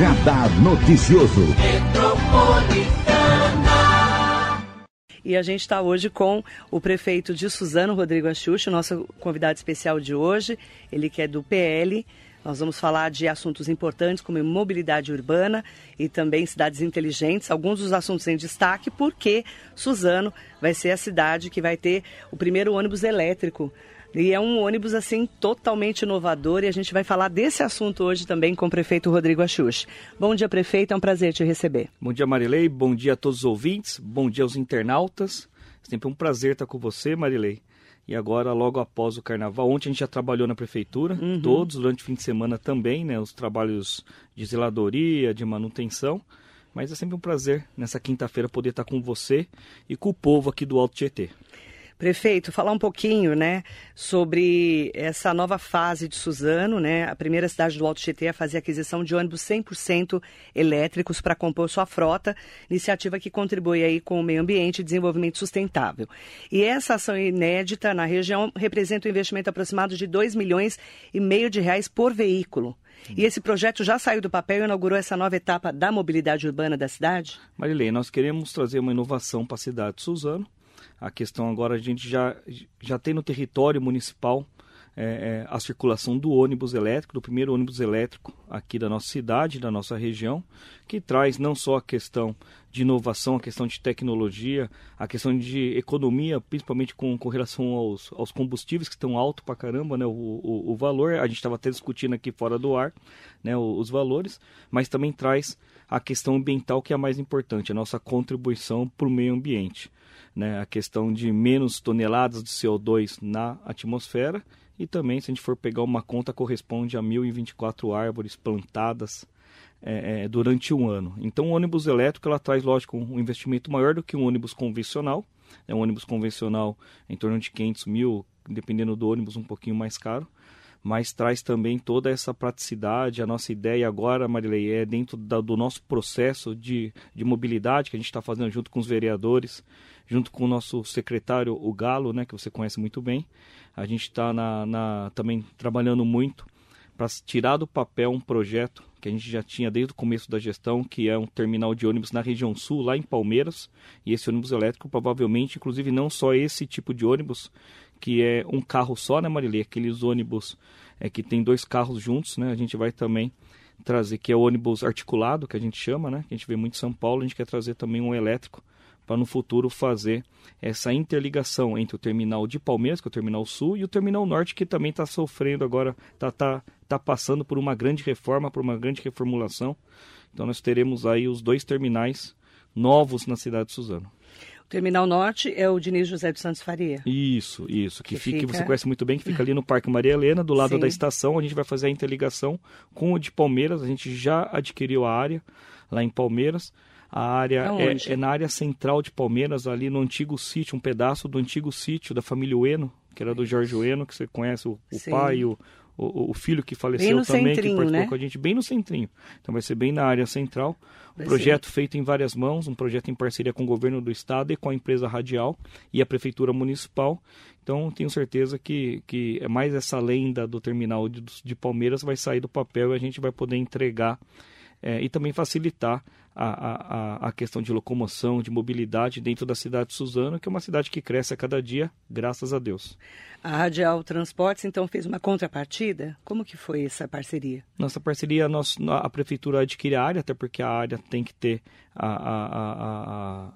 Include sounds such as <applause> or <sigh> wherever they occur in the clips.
Radar Noticioso. E a gente está hoje com o prefeito de Suzano, Rodrigo Axuxa, nosso convidado especial de hoje. Ele que é do PL. Nós vamos falar de assuntos importantes como mobilidade urbana e também cidades inteligentes, alguns dos assuntos em destaque, porque Suzano vai ser a cidade que vai ter o primeiro ônibus elétrico e é um ônibus assim totalmente inovador e a gente vai falar desse assunto hoje também com o prefeito Rodrigo Axux. Bom dia, prefeito, é um prazer te receber. Bom dia, Marilei, bom dia a todos os ouvintes, bom dia aos internautas. Sempre um prazer estar com você, Marilei. E agora, logo após o carnaval, ontem a gente já trabalhou na prefeitura, uhum. todos, durante o fim de semana também, né? Os trabalhos de zeladoria, de manutenção. Mas é sempre um prazer, nessa quinta-feira, poder estar com você e com o povo aqui do Alto Tietê. Prefeito, falar um pouquinho, né, sobre essa nova fase de Suzano, né, a primeira cidade do Alto Tietê a fazer aquisição de ônibus 100% elétricos para compor sua frota, iniciativa que contribui aí com o meio ambiente e desenvolvimento sustentável. E essa ação inédita na região representa um investimento aproximado de 2 milhões e meio de reais por veículo. E esse projeto já saiu do papel e inaugurou essa nova etapa da mobilidade urbana da cidade? Marilei, nós queremos trazer uma inovação para a cidade de Suzano, a questão agora a gente já, já tem no território municipal é, é, a circulação do ônibus elétrico, do primeiro ônibus elétrico aqui da nossa cidade, da nossa região, que traz não só a questão de inovação, a questão de tecnologia, a questão de economia, principalmente com, com relação aos, aos combustíveis que estão alto para caramba, né, o, o, o valor, a gente estava até discutindo aqui fora do ar, né, os, os valores, mas também traz a questão ambiental que é a mais importante, a nossa contribuição para o meio ambiente né, a questão de menos toneladas de CO2 na atmosfera e também, se a gente for pegar uma conta, corresponde a 1.024 árvores plantadas é, é, durante um ano. Então, o ônibus elétrico ela traz, lógico, um investimento maior do que um ônibus convencional. É um ônibus convencional em torno de 500 mil, dependendo do ônibus, um pouquinho mais caro mas traz também toda essa praticidade. A nossa ideia agora, Marilei, é dentro da, do nosso processo de, de mobilidade que a gente está fazendo junto com os vereadores, junto com o nosso secretário, o Galo, né, que você conhece muito bem. A gente está na, na, também trabalhando muito para tirar do papel um projeto que a gente já tinha desde o começo da gestão, que é um terminal de ônibus na região sul, lá em Palmeiras. E esse ônibus elétrico, provavelmente, inclusive não só esse tipo de ônibus, que é um carro só, né, Marilê? Aqueles ônibus é, que tem dois carros juntos, né? A gente vai também trazer, que é o ônibus articulado, que a gente chama, né? Que a gente vê muito em São Paulo, a gente quer trazer também um elétrico para no futuro fazer essa interligação entre o terminal de Palmeiras, que é o terminal sul, e o terminal norte, que também está sofrendo agora, está tá, tá passando por uma grande reforma, por uma grande reformulação. Então nós teremos aí os dois terminais novos na cidade de Suzano. Terminal Norte é o Diniz José dos Santos Faria. Isso, isso. Que, que, fica, fica... você conhece muito bem, que fica ali no <laughs> Parque Maria Helena, do lado Sim. da estação. A gente vai fazer a interligação com o de Palmeiras. A gente já adquiriu a área lá em Palmeiras. A área é, é, na área central de Palmeiras, ali no antigo sítio, um pedaço do antigo sítio da família Ueno, que era do Jorge Ueno, que você conhece o, o pai, o, o, o, filho que faleceu também, que participou né? com a gente, bem no centrinho. Então vai ser bem na área central. Um projeto ser. feito em várias mãos, um projeto em parceria com o governo do estado e com a empresa radial e a prefeitura municipal. Então tenho certeza que, que é mais essa lenda do terminal de, de Palmeiras vai sair do papel e a gente vai poder entregar é, e também facilitar a, a, a questão de locomoção, de mobilidade dentro da cidade de Suzano, que é uma cidade que cresce a cada dia, graças a Deus. A Radial Transportes, então, fez uma contrapartida? Como que foi essa parceria? Nossa parceria, nós, a prefeitura adquire a área, até porque a área tem que ter a, a, a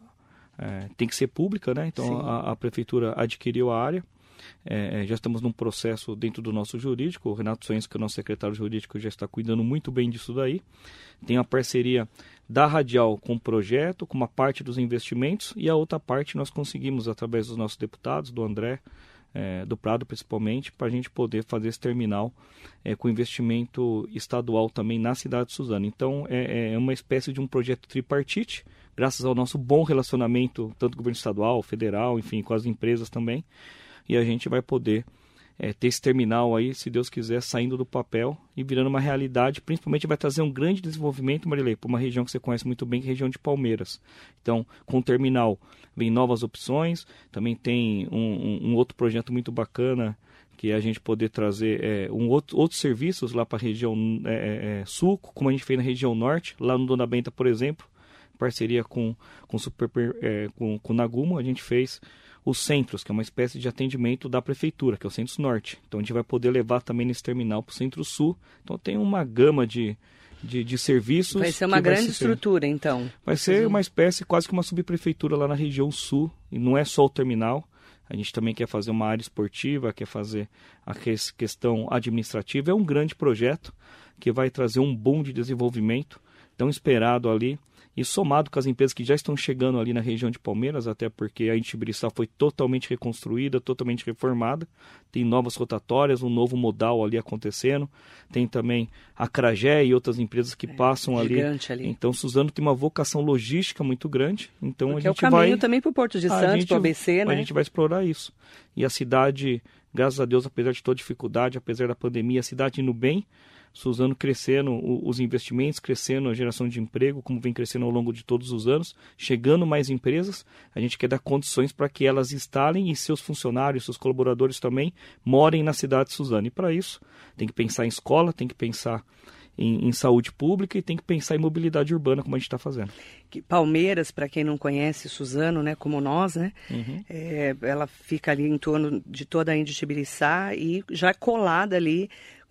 é, tem que ser pública, né? Então a, a, prefeitura adquiriu a área. É, é, já estamos num processo dentro do nosso jurídico. O Renato Soens, que é o nosso secretário jurídico, já está cuidando muito bem disso daí. Tem a parceria da Radial com o projeto, com uma parte dos investimentos, e a outra parte nós conseguimos, através dos nossos deputados, do André, é, do Prado principalmente, para a gente poder fazer esse terminal é, com investimento estadual também na cidade de Suzano. Então é, é, uma espécie de um projeto tripartite, graças ao nosso bom relacionamento, tanto governo estadual, federal, enfim, com as empresas também e a gente vai poder é, ter esse terminal aí, se Deus quiser, saindo do papel e virando uma realidade. Principalmente vai trazer um grande desenvolvimento, Marilei, para uma região que você conhece muito bem, que é a região de Palmeiras. Então, com o terminal vem novas opções, também tem um, um, um outro projeto muito bacana que é a gente poder trazer é, um outro, outros serviços lá para a região é, é, sul, como a gente fez na região norte, lá no Dona Benta, por exemplo, parceria com, com, super, é, com, com Nagumo, a gente fez os centros, que é uma espécie de atendimento da prefeitura, que é o Centro Norte. Então a gente vai poder levar também nesse terminal para o Centro Sul. Então tem uma gama de, de, de serviços. Vai ser uma grande estrutura, então. Vai ser uma espécie, quase que uma subprefeitura lá na região sul. E não é só o terminal. A gente também quer fazer uma área esportiva, quer fazer a questão administrativa. É um grande projeto que vai trazer um boom de desenvolvimento tão esperado ali e somado com as empresas que já estão chegando ali na região de Palmeiras, até porque a Intibiriçá foi totalmente reconstruída, totalmente reformada, tem novas rotatórias, um novo modal ali acontecendo, tem também a Cragé e outras empresas que é, passam ali. ali. Então, Suzano tem uma vocação logística muito grande, então porque a gente vai... é o caminho vai... também para o Porto de Santos, para o ABC, né? A gente vai explorar isso. E a cidade, graças a Deus, apesar de toda dificuldade, apesar da pandemia, a cidade indo bem, Suzano crescendo os investimentos, crescendo a geração de emprego, como vem crescendo ao longo de todos os anos, chegando mais empresas. A gente quer dar condições para que elas instalem e seus funcionários, seus colaboradores também morem na cidade de Suzano. E para isso, tem que pensar em escola, tem que pensar em, em, saúde pública e tem que pensar em mobilidade urbana, como a gente está fazendo. Palmeiras, para quem não conhece Suzano, né, como nós, né, uhum. é, ela fica ali em torno de toda a Índia Tibiriçá e já colada ali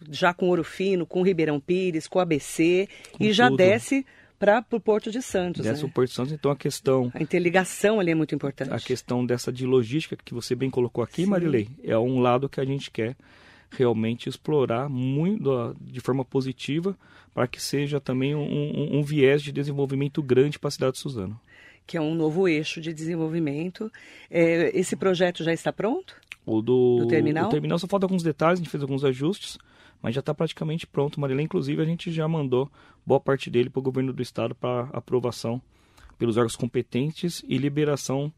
já com Ouro Fino, com Ribeirão Pires, com ABC, com e já desce para o Porto de Santos. Desce né? o Porto de Santos, então a questão... A interligação ali é muito importante. A questão dessa de logística que você bem colocou aqui, Sim. Marilei, é um lado que a gente quer realmente explorar muito de forma positiva para que seja também um, um, um viés de desenvolvimento grande para a cidade de Suzano. Que é um novo eixo de desenvolvimento. É, esse projeto já está pronto? O do, do terminal? O terminal só falta alguns detalhes, a gente fez alguns ajustes mas já está praticamente pronto. Marilê, inclusive, a gente já mandou boa parte dele para o governo do estado para aprovação pelos órgãos competentes e liberação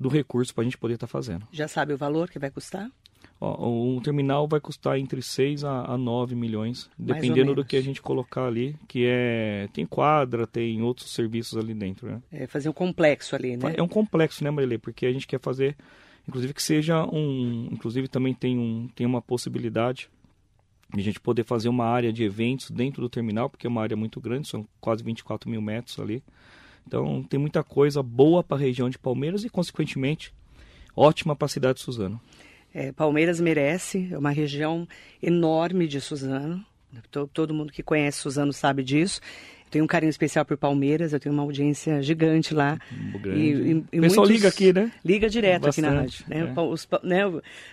do recurso para a gente poder estar tá fazendo. Já sabe o valor que vai custar? Ó, o terminal vai custar entre 6 a, a 9 milhões, dependendo do que a gente colocar ali, que é tem quadra, tem outros serviços ali dentro, né? É fazer um complexo ali, né? É um complexo, né, Marilê? Porque a gente quer fazer, inclusive que seja um, inclusive também tem um tem uma possibilidade a gente poder fazer uma área de eventos dentro do terminal, porque é uma área muito grande, são quase 24 mil metros ali. Então tem muita coisa boa para a região de Palmeiras e, consequentemente, ótima para a cidade de Suzano. É, Palmeiras merece, é uma região enorme de Suzano. Todo, mundo que conhece Suzano sabe disso. Eu tenho um carinho especial por Palmeiras, eu tenho uma audiência gigante lá. Grande. E, e, e o pessoal liga aqui, né? Liga direto Bastante, aqui na rádio. Né? É. Os, né?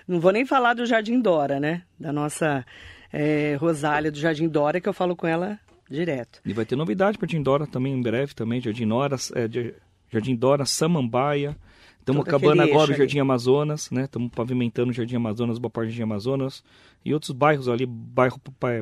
Não vou nem falar do Jardim Dora, né? Da nossa é, Rosália do Jardim Dora, que eu falo com ela direto. E vai ter novidade para Jardim Dora também em breve também, Jardim Dora, é, Jardim Dora, Samambaia. Estamos acabando agora o Jardim ali. Amazonas, né? Estamos pavimentando o Jardim Amazonas, boa parte do Jardim Amazonas. E outros bairros ali, bairro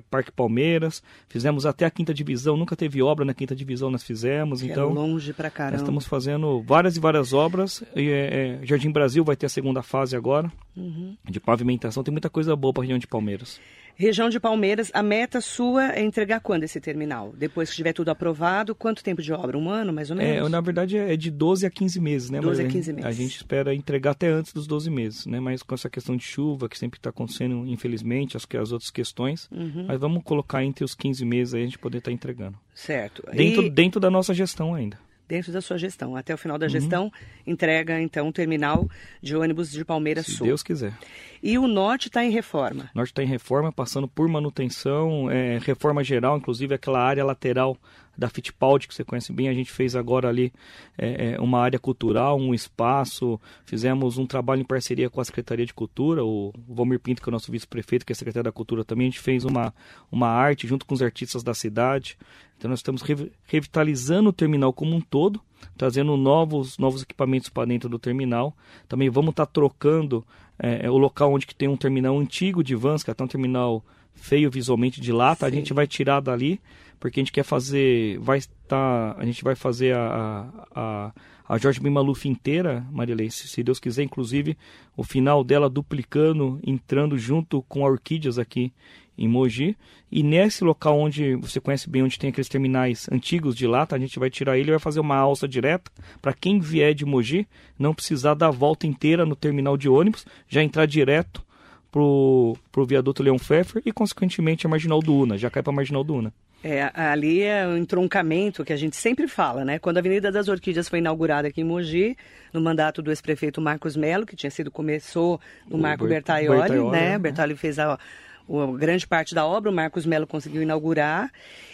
Parque Palmeiras. Fizemos até a quinta divisão, nunca teve obra na quinta divisão, nós fizemos. Que é então, é longe pra caramba. Nós estamos fazendo várias e várias obras. E, é, é, Jardim Brasil vai ter a segunda fase agora, uhum. de pavimentação. Tem muita coisa boa para a região de Palmeiras. Região de Palmeiras, a meta sua é entregar quando esse terminal? Depois que tiver tudo aprovado, quanto tempo de obra? Um ano, mais ou é, menos? É, na verdade é de 12 a 15 meses, né? 12 Mas a 15 meses. A gente espera entregar até antes dos 12 meses, né? Mas com essa questão de chuva, que sempre está acontecendo, infelizmente, as, as outras questões, uhum. mas vamos colocar entre os 15 meses aí a gente poder estar tá entregando. Certo. Dentro, e... dentro da nossa gestão ainda dentro da sua gestão. Até o final da uhum. gestão, entrega então o terminal de ônibus de Palmeiras Se Sul. Deus quiser. E o norte está em reforma? O norte está em reforma, passando por manutenção, é, reforma geral, inclusive aquela área lateral da Fittipaldi, que você conhece bem, a gente fez agora ali é, é, uma área cultural, um espaço, fizemos um trabalho em parceria com a Secretaria de Cultura, o Valmir Pinto, que é o nosso vice-prefeito, que é secretário da Cultura também, a gente fez uma, uma arte junto com os artistas da cidade, então nós estamos revitalizando o terminal como um todo, trazendo novos, novos equipamentos para dentro do terminal. Também vamos estar tá trocando é, o local onde que tem um terminal antigo de vans, que é até um terminal feio visualmente de lata, Sim. a gente vai tirar dali, porque a gente quer fazer, vai estar, a gente vai fazer a, a, a Jorge Ben Maluf inteira, Marilei, se, se Deus quiser, inclusive o final dela duplicando, entrando junto com a Orquídeas aqui em Mogi. E nesse local onde você conhece bem, onde tem aqueles terminais antigos de lata, a gente vai tirar ele e vai fazer uma alça direta para quem vier de Mogi não precisar dar a volta inteira no terminal de ônibus, já entrar direto pro, pro viaduto Leão Pfeffer e, consequentemente, a Marginal do Una, já cai para a Marginal do Una. É, ali é o entroncamento que a gente sempre fala, né? Quando a Avenida das Orquídeas foi inaugurada aqui em Mogi, no mandato do ex-prefeito Marcos Melo, que tinha sido, começou no Marco Bert Bertaioli, Bertaioli, né? né? Bertaioli fez a, a grande parte da obra, o Marcos Melo conseguiu inaugurar.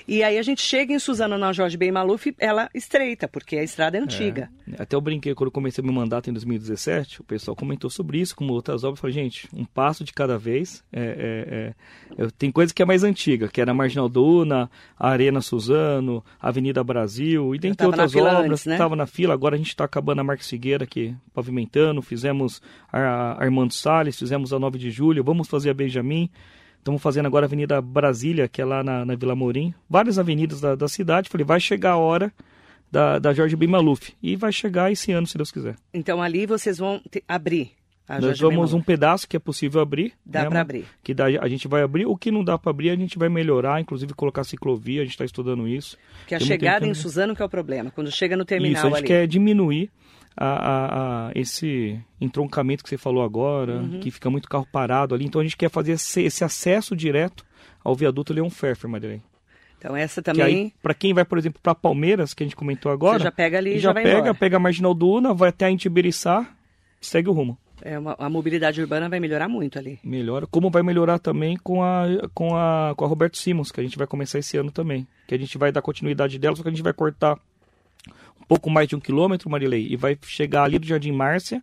E aí a gente chega em Suzano na Jorge Ben Maluf, ela estreita, porque a estrada é antiga. É. Até eu brinquei quando eu comecei meu mandato em 2017, o pessoal comentou sobre isso, como outras obras. Eu falei, gente, um passo de cada vez. É, é, é tem coisa que é mais antiga, que era a Marginal Duna, a Arena Suzano, a Avenida Brasil, e dentre outras obras. Estava né? na fila, agora a gente está acabando a Marques Figueira aqui, pavimentando, fizemos a Armando Salles, fizemos a 9 de julho, vamos fazer a Benjamin. Estamos fazendo agora a Avenida Brasília, que é lá na, na Vila Morim. Várias avenidas da, da cidade. Falei, vai chegar a hora da, da Jorge B. Maluf. E vai chegar esse ano, se Deus quiser. Então ali vocês vão abrir. A Nós vamos um pedaço que é possível abrir. Dá né, para abrir. Que dá, a gente vai abrir. O que não dá para abrir, a gente vai melhorar, inclusive colocar ciclovia. A gente está estudando isso. Que a chegada em Suzano que é o problema. Quando chega no terminal Isso, a gente ali. quer diminuir a, a, a, esse entroncamento que você falou agora, uhum. que fica muito carro parado ali. Então a gente quer fazer esse, esse acesso direto ao viaduto Leão Pfeffer, Marilene. Então essa também. Para quem vai, por exemplo, para Palmeiras, que a gente comentou agora, você já pega ali, já, já pega, embora. pega a Marginal do Una, vai até a Intibiriçá, segue o rumo. É uma, a mobilidade urbana vai melhorar muito ali. Melhora, como vai melhorar também com a, com a, com a Roberto Simons, que a gente vai começar esse ano também. Que a gente vai dar continuidade dela, só que a gente vai cortar pouco mais de um quilômetro, Marilei, e vai chegar ali do Jardim Márcia,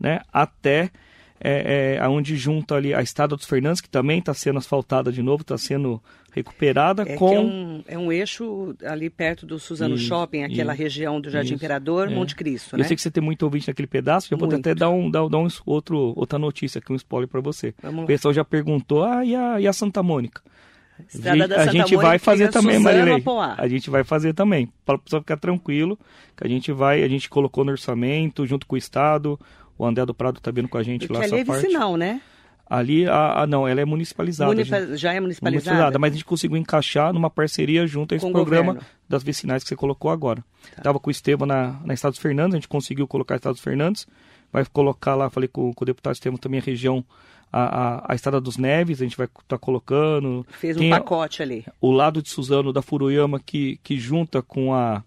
né, até é, é, aonde junta ali a Estrada dos Fernandes, que também está sendo asfaltada de novo, está sendo recuperada é com... É um, é um eixo ali perto do Suzano Shopping, aquela região do Jardim isso, Imperador, é. Monte Cristo, né? Eu sei que você tem muito ouvinte naquele pedaço, já vou até dar, um, dar, dar um, outro, outra notícia aqui, um spoiler para você. Vamos o pessoal já perguntou, ah, e a, e a Santa Mônica? Estrada da a gente Mônica, vai fazer também, Marilei. A gente vai fazer também, para pessoal ficar tranquilo, que a gente vai, a gente colocou no orçamento, junto com o Estado, o André do Prado está vindo com a gente Porque lá, essa ali é parte. vicinal, né? Ali, a, a, não, ela é municipalizada. Já é municipalizada? municipalizada? Mas a gente conseguiu encaixar numa parceria junto a esse com programa das vicinais que você colocou agora. Tá. com o Estevam na, na Estados Fernandes, a gente conseguiu colocar Estados Fernandes, vai colocar lá, falei com, com o deputado Estevam também a região a, a, a Estrada dos Neves, a gente vai estar tá colocando. Fez um Tem pacote ali. O lado de Suzano da Furuyama que, que junta com a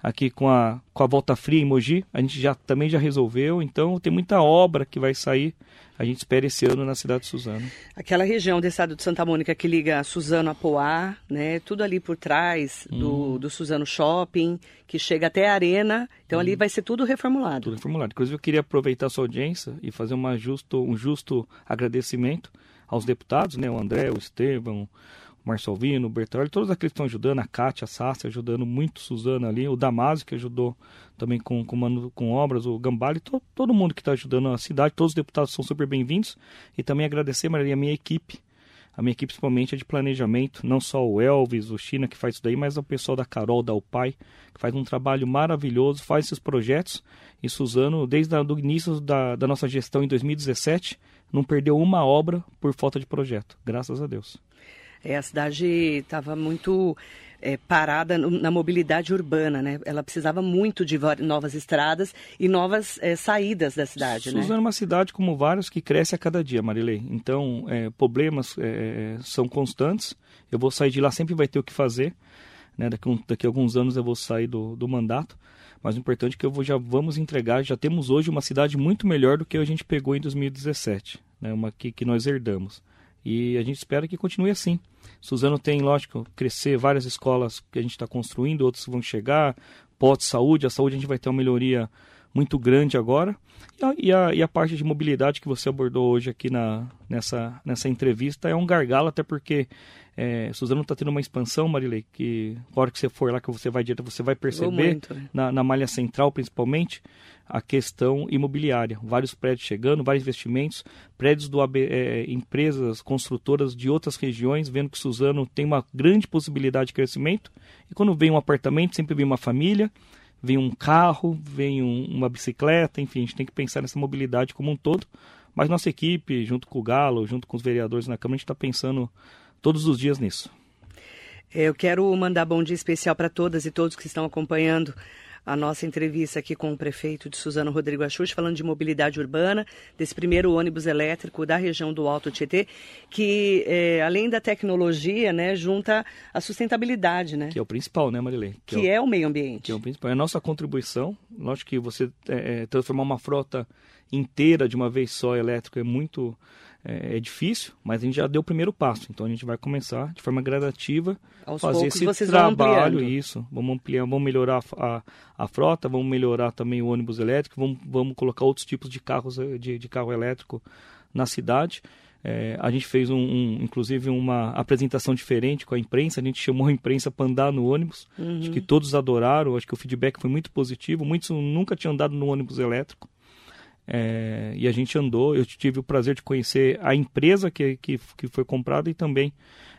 aqui com a, com a Volta Fria em Mogi, a gente já também já resolveu, então tem muita obra que vai sair, a gente espera esse ano na cidade de Suzano. Aquela região do estado de Santa Mônica que liga Suzano a Poá, né, tudo ali por trás do, hum. do Suzano Shopping, que chega até a Arena, então hum. ali vai ser tudo reformulado. Tudo reformulado. Inclusive eu queria aproveitar a sua audiência e fazer uma justo, um justo agradecimento aos deputados, né, o André, o Estevam, Marcelvino, o Bertolli, todos aqueles que estão ajudando, a Kátia, a Sassi ajudando muito, Suzana ali, o Damásio que ajudou também com, com, com obras, o Gambale, to, todo mundo que está ajudando a cidade, todos os deputados são super bem-vindos. E também agradecer, Maria, a minha equipe, a minha equipe principalmente é de planejamento, não só o Elvis, o China que faz isso daí, mas o pessoal da Carol, da UPAI, que faz um trabalho maravilhoso, faz esses projetos. E Suzano, desde o início da, da nossa gestão em 2017, não perdeu uma obra por falta de projeto, graças a Deus. É, a cidade estava muito é, parada na mobilidade urbana, né? Ela precisava muito de novas estradas e novas é, saídas da cidade, né? Suzano é uma cidade como vários que cresce a cada dia, Marilei. Então, é, problemas é, são constantes. Eu vou sair de lá, sempre vai ter o que fazer. Né? Daqui, daqui a alguns anos eu vou sair do, do mandato. Mas o importante é que eu vou, já vamos entregar, já temos hoje uma cidade muito melhor do que a gente pegou em 2017, né? uma que, que nós herdamos. E a gente espera que continue assim. Suzano tem, lógico, crescer várias escolas que a gente está construindo, outros vão chegar, pós saúde, a saúde a gente vai ter uma melhoria muito grande agora. E a, e a, e a parte de mobilidade que você abordou hoje aqui na, nessa, nessa entrevista é um gargalo, até porque é, Suzano está tendo uma expansão, Marilei, que na hora que você for lá, que você vai direto, você vai perceber, muito, né? na, na malha central principalmente, a questão imobiliária. Vários prédios chegando, vários investimentos, prédios do AB, é, empresas construtoras de outras regiões, vendo que Suzano tem uma grande possibilidade de crescimento. E quando vem um apartamento, sempre vem uma família, vem um carro, vem um, uma bicicleta, enfim, a gente tem que pensar nessa mobilidade como um todo. Mas nossa equipe, junto com o Galo, junto com os vereadores na Câmara, a gente está pensando todos os dias nisso. Eu quero mandar bom dia especial para todas e todos que estão acompanhando a nossa entrevista aqui com o prefeito de Suzano Rodrigo Axux, falando de mobilidade urbana, desse primeiro ônibus elétrico da região do Alto Tietê, que é, além da tecnologia, né, junta a sustentabilidade, né? Que é o principal, né, Marilene? Que, que é, o, é, o, meio ambiente. Que é o principal. É a nossa contribuição. Lógico que você é, é transformar uma frota inteira de uma vez só elétrica é muito é, é, difícil, mas a gente já deu o primeiro passo. Então a gente vai começar de forma gradativa Aos fazer esse trabalho, isso. Vamos ampliar, vamos melhorar a, a, frota, vamos melhorar também o ônibus elétrico, vamos, vamos colocar outros tipos de carros eh, de, de carro elétrico na cidade. É, a gente fez um, um, inclusive uma apresentação diferente com a imprensa. A gente chamou a imprensa para andar no ônibus. Uhum. Acho que todos adoraram. Acho que o feedback foi muito positivo. Muitos nunca tinham andado no ônibus elétrico. É, e a gente andou, eu tive o prazer de conhecer a empresa que, que, que foi comprada e também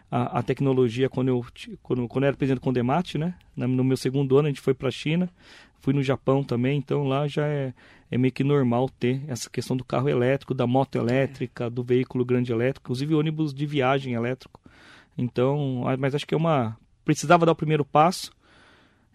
a, a, tecnologia quando eu, quando, quando eu era presidente do Condemate, né? No meu segundo ano a gente foi para a China, fui no Japão também, então lá já é, é meio que normal ter essa questão do carro elétrico, da moto elétrica, do veículo grande elétrico, inclusive ônibus de viagem elétrico. Então, mas acho que é uma precisava dar o primeiro passo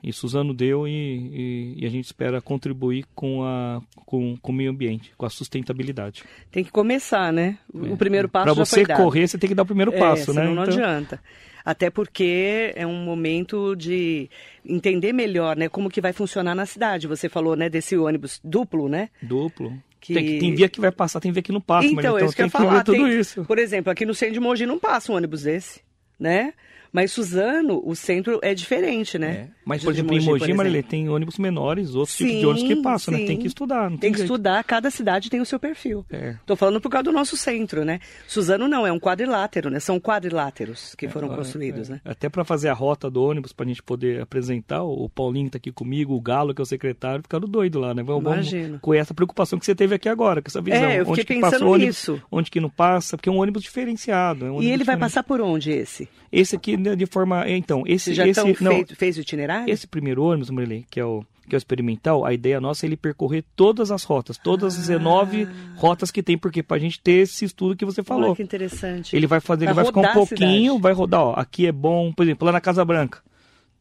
e Suzano deu e, e, e, a gente espera contribuir com, a, com, com o meio ambiente, com a sustentabilidade. Tem que começar, né? O é, primeiro passo Para você correr, você tem que dar o primeiro é, passo, né? Não então... adianta. Até porque é um momento de entender melhor, né, como que vai funcionar na cidade. Você falou, né, desse ônibus duplo, né? Duplo. Que... Tem, tem via que vai passar, tem via que não passa. Então, mas, então isso que tem que falar. tudo tem, isso. Por exemplo, aqui no centro de Mogi não passa um ônibus desse, né? Mas Suzano, o centro é diferente, né? É. Mas, por exemplo, Mogi, em Mogi, Marilê, tem ônibus menores, outros sim, tipos de ônibus que passam, sim. né? Tem que estudar. Tem, tem que estudar, cada cidade tem o seu perfil. É. Tô falando por causa do nosso centro, né? Suzano não, é um quadrilátero, né? São quadriláteros que é, foram construídos, é. né? Até para fazer a rota do ônibus, pra gente poder apresentar, o Paulinho tá aqui comigo, o Galo, que é o secretário, ficaram doido lá, né? Vamos, Imagino. com essa preocupação que você teve aqui agora, com essa visão. É, eu fiquei onde pensando ônibus, nisso. Onde que não passa, porque é um ônibus diferenciado. É um ônibus e ele diferente. vai passar por onde, esse? Esse aqui, de forma... Então, esse... Você já esse, não, feito, fez o itinerário? Esse primeiro ônibus, Marilene, que é o que é o experimental, a ideia nossa é ele percorrer todas as rotas, todas as ah. 19 rotas que tem, porque para a gente ter esse estudo que você falou. Olha que interessante. Ele vai fazer, vai ele vai ficar um pouquinho, vai rodar, ó, aqui é bom, por exemplo, lá na Casa Branca.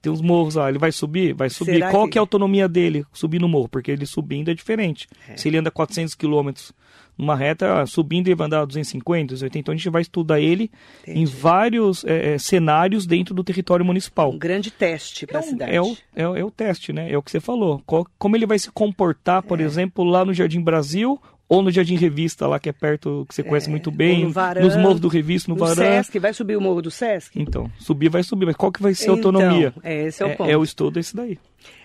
Tem uns morros lá, ele vai subir? Vai subir. Será Qual que... que é a autonomia dele subir no morro? Porque ele subindo é diferente. É. Se ele anda 400 quilômetros numa reta, subindo ele vai andar 250, 280. Então a gente vai estudar ele Entendi. em vários é, cenários dentro do território municipal. Um grande teste para a é, cidade. É o, é, é, o teste, né? É o que você falou. Qual, como ele vai se comportar, por é. exemplo, lá no Jardim Brasil ou no Jardim Revista, lá que é perto, que você conhece é, muito bem, no Varan, nos morros do Revista, no, no Varan. Sesc, vai subir o morro do Sesc? Então, subir vai subir, mas qual que vai ser a autonomia? Então, esse é o ponto. É, o estudo esse daí.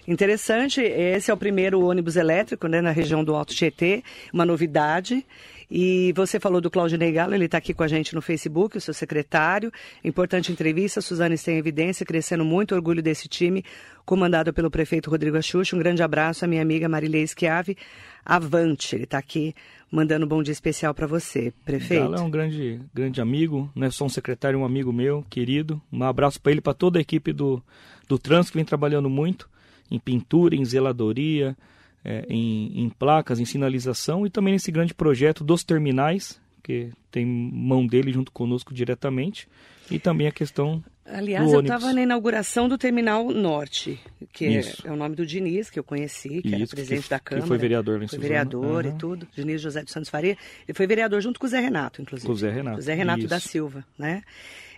Interessante, esse é o primeiro ônibus elétrico né, na região do Alto Tietê, uma novidade. E você falou do Claudinei Galo, ele está aqui com a gente no Facebook, o seu secretário. Importante entrevista, Suzane sem evidência, crescendo muito, orgulho desse time, comandado pelo prefeito Rodrigo Axuxa. Um grande abraço à minha amiga Marilei Schiave. Avante, ele está aqui mandando um bom dia especial para você, prefeito. Galo é um grande, grande amigo, não é só um secretário, um amigo meu, querido. Um abraço para ele, para toda a equipe do, do trânsito que vem trabalhando muito em pintura, em zeladoria, é, em, em, placas, em sinalização e também nesse grande projeto dos terminais, que tem mão dele junto conosco diretamente, e também a questão. Aliás, eu estava na inauguração do Terminal Norte, que é, é, o nome do Diniz, que eu conheci, que Isso, era presidente que, da Câmara. Que foi vereador, Foi vereador uhum. e tudo. Diniz José dos Santos Faria. Ele foi vereador junto com o Zé Renato, inclusive. Com o Zé Renato. O Zé Renato Isso. da Silva, né?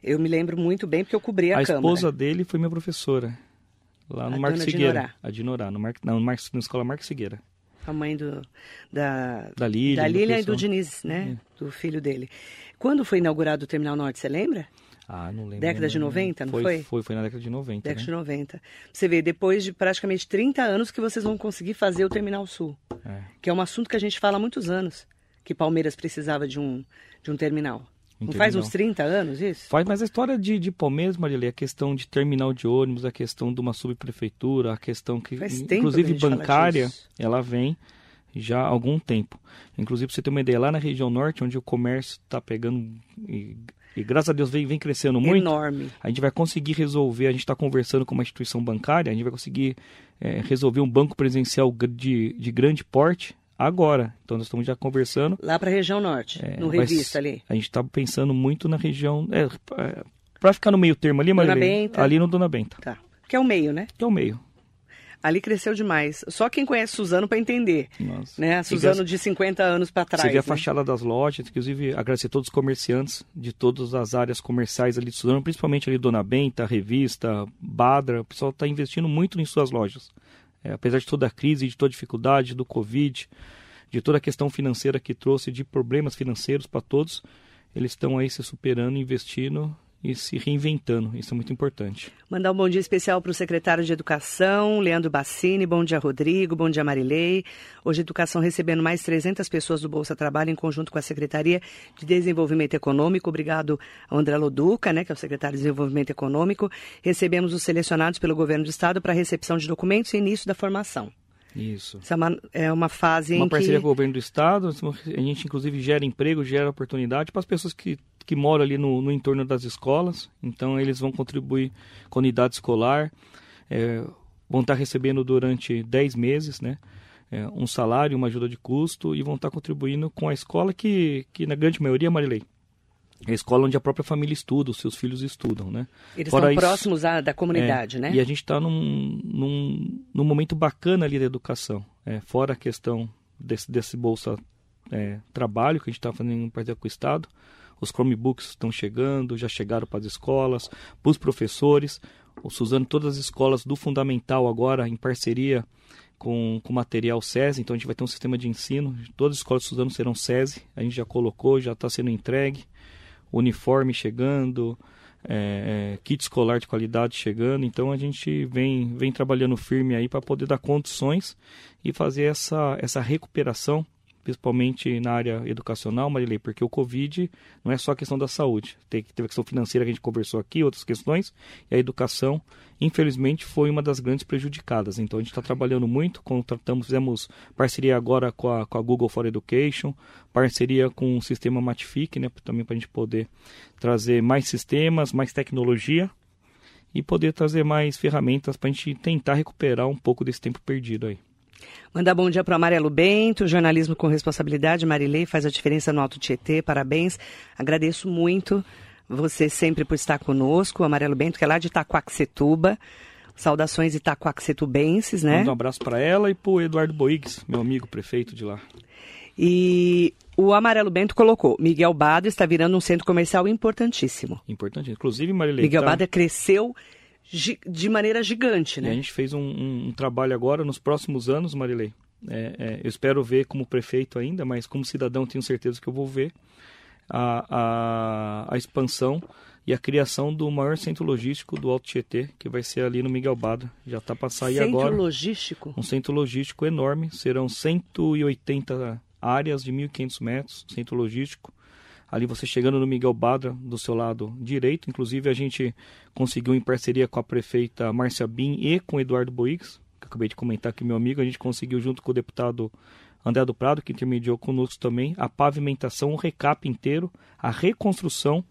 Eu me lembro muito bem porque eu cobri a, a Câmara. A esposa dele foi minha professora. Lá no a Marcos Figueira. A Dinorá, no Mar... não, no Mar... na escola Marcos Figueira a mãe do, da, da Lília, da Lília e do Diniz, né? É. Do filho dele. Quando foi inaugurado o Terminal Norte, você lembra? Ah, não lembro. Década de 90, não foi? Foi, foi, foi na década de 90. Década né? de 90. Você vê, depois de praticamente 30 anos que vocês vão conseguir fazer o Terminal Sul. É. Que é um assunto que a gente fala há muitos anos, que Palmeiras precisava de um, de um terminal. Não faz uns 30 anos isso? Faz, mas a história de, de Palmeiras, Marilê, a questão de terminal de ônibus, a questão de uma subprefeitura, a questão que, faz inclusive que bancária, ela vem já há algum tempo. Inclusive, você ter uma ideia, lá na região norte, onde o comércio está pegando e, e, graças a Deus vem, vem crescendo muito, Enorme. a gente vai conseguir resolver, a gente está conversando com uma instituição bancária, a gente vai conseguir é, resolver um banco presencial de, de grande porte agora. Então, nós estamos já conversando. Lá para a região norte, é, no Revista ali. A gente está pensando muito na região... É, para ficar no meio termo ali, mas ali no Dona Benta. Tá. Que é o meio, né? Que é o meio. ali cresceu demais. Só quem conhece Suzano para entender. Nossa. Né? Suzano de 50 anos para trás. Você vê a né? fachada das lojas, inclusive agradecer a todos os comerciantes de todas as áreas comerciais ali de Suzano, principalmente ali Dona Benta, Revista, Badra. O pessoal está investindo muito em suas lojas. É, apesar de toda a crise, de toda a dificuldade, do Covid, de toda a questão financeira que trouxe, de problemas financeiros para todos, eles estão aí se superando, investindo e se reinventando. Isso é muito importante. Mandar um bom dia especial para o secretário de Educação, Leandro Bassini. Bom dia, Rodrigo. Bom dia, Marilei. Hoje, Educação recebendo mais 300 pessoas do Bolsa Trabalho em conjunto com a Secretaria de Desenvolvimento Econômico. Obrigado ao André Loduca, né, que é o secretário de Desenvolvimento Econômico. Recebemos os selecionados pelo Governo do Estado para recepção de documentos e início da formação. Isso. Isso é uma, é uma fase uma em parceria que... com o governo do estado. A gente, inclusive, gera emprego, gera oportunidade para as pessoas que, que moram ali no, no entorno das escolas. Então, eles vão contribuir com a unidade escolar. É, vão estar recebendo durante 10 meses, né? É, um salário, uma ajuda de custo e vão estar contribuindo com a escola que, que na grande maioria, Marilei, é a escola onde a própria família estuda, os seus filhos estudam, né? Eles Fora estão isso, próximos da comunidade, é, né? E a gente está num, num, num, momento bacana ali da educação. É, fora a questão desse, desse Bolsa é, Trabalho que a gente está fazendo em parceria com o Estado. Os Chromebooks estão chegando, já chegaram para as escolas, para os professores. O Suzano, todas as escolas do Fundamental agora em parceria com, com material SESI, então a gente vai ter um sistema de ensino. Todas as escolas do Suzano serão SESI, a gente já colocou, já está sendo entregue uniforme chegando, é, é, kit escolar de qualidade chegando. Então a gente vem, vem trabalhando firme aí para poder dar condições e fazer essa, essa recuperação principalmente na área educacional, Marilei, porque o Covid não é só a questão da saúde. Tem, teve a questão financeira que a gente conversou aqui, outras questões, e a educação, infelizmente, foi uma das grandes prejudicadas. Então a gente está trabalhando muito, contratamos, fizemos parceria agora com a, com a Google for Education, parceria com o sistema Matific, né, também para a gente poder trazer mais sistemas, mais tecnologia e poder trazer mais ferramentas para a gente tentar recuperar um pouco desse tempo perdido aí. Mandar bom dia para o Amarelo Bento, jornalismo com responsabilidade. Marilei faz a diferença no Alto Tietê, parabéns. Agradeço muito você sempre por estar conosco. O Amarelo Bento, que é lá de Itaquaquecetuba. Saudações itaquaquecetubenses, né? Manda um abraço para ela e para o Eduardo Boigues, meu amigo prefeito de lá. E o Amarelo Bento colocou: Miguel Badra está virando um centro comercial importantíssimo. Importante. Inclusive, Marilei. Miguel tá... Badra cresceu de maneira gigante, né? E a gente fez um, um, um trabalho agora nos próximos anos, Marilei. É, é, eu espero ver como prefeito ainda, mas como cidadão tenho certeza que eu vou ver a, a, a expansão e a criação do maior centro logístico do Alto Tietê, que vai ser ali no Miguel Badra. Já está para sair centro agora. Centro logístico? Um centro logístico enorme. Serão 180 áreas de 1.500 metros, centro logístico ali você chegando no Miguel Badra, do seu lado direito. Inclusive, a gente conseguiu, em parceria com a prefeita Márcia Bin e com o Eduardo Boix, que eu acabei de comentar aqui, meu amigo, a gente conseguiu, junto com o deputado André do Prado, que intermediou conosco também, a pavimentação, o recap inteiro, a reconstrução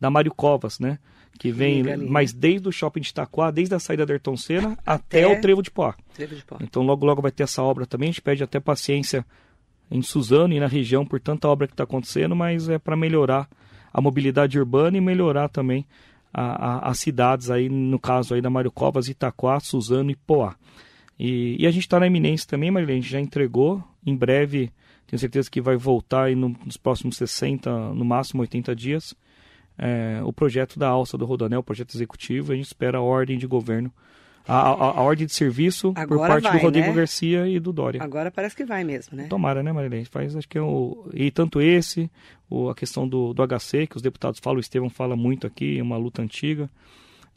da Mário Covas, né? Que vem, mas desde o shopping de Itaquá, desde a saída da Ayrton Senna até, até o Trevo de Poá. Trevo de Poá. Então logo logo vai ter essa obra também. A gente pede até paciência em Suzano e na região por tanta obra que está acontecendo, mas é para melhorar a mobilidade urbana e melhorar também a, a, as cidades aí, no caso aí da Mário Covas, Itaquá, Suzano e Poá. E, e a gente está na eminência também, gente já entregou, em breve tenho certeza que vai voltar aí no, nos próximos 60, no máximo 80 dias, é, o projeto da alça do Rodanel, o projeto executivo, a gente espera a ordem de governo a, a, a, ordem de serviço Agora por parte vai, do Rodrigo né? Garcia e do Dória. Agora parece que vai mesmo, né? Tomara, né, Marilene? Faz, acho que é o, e tanto esse, o, a questão do, do HC, que os deputados falam, o Estevão fala muito aqui, é uma luta antiga.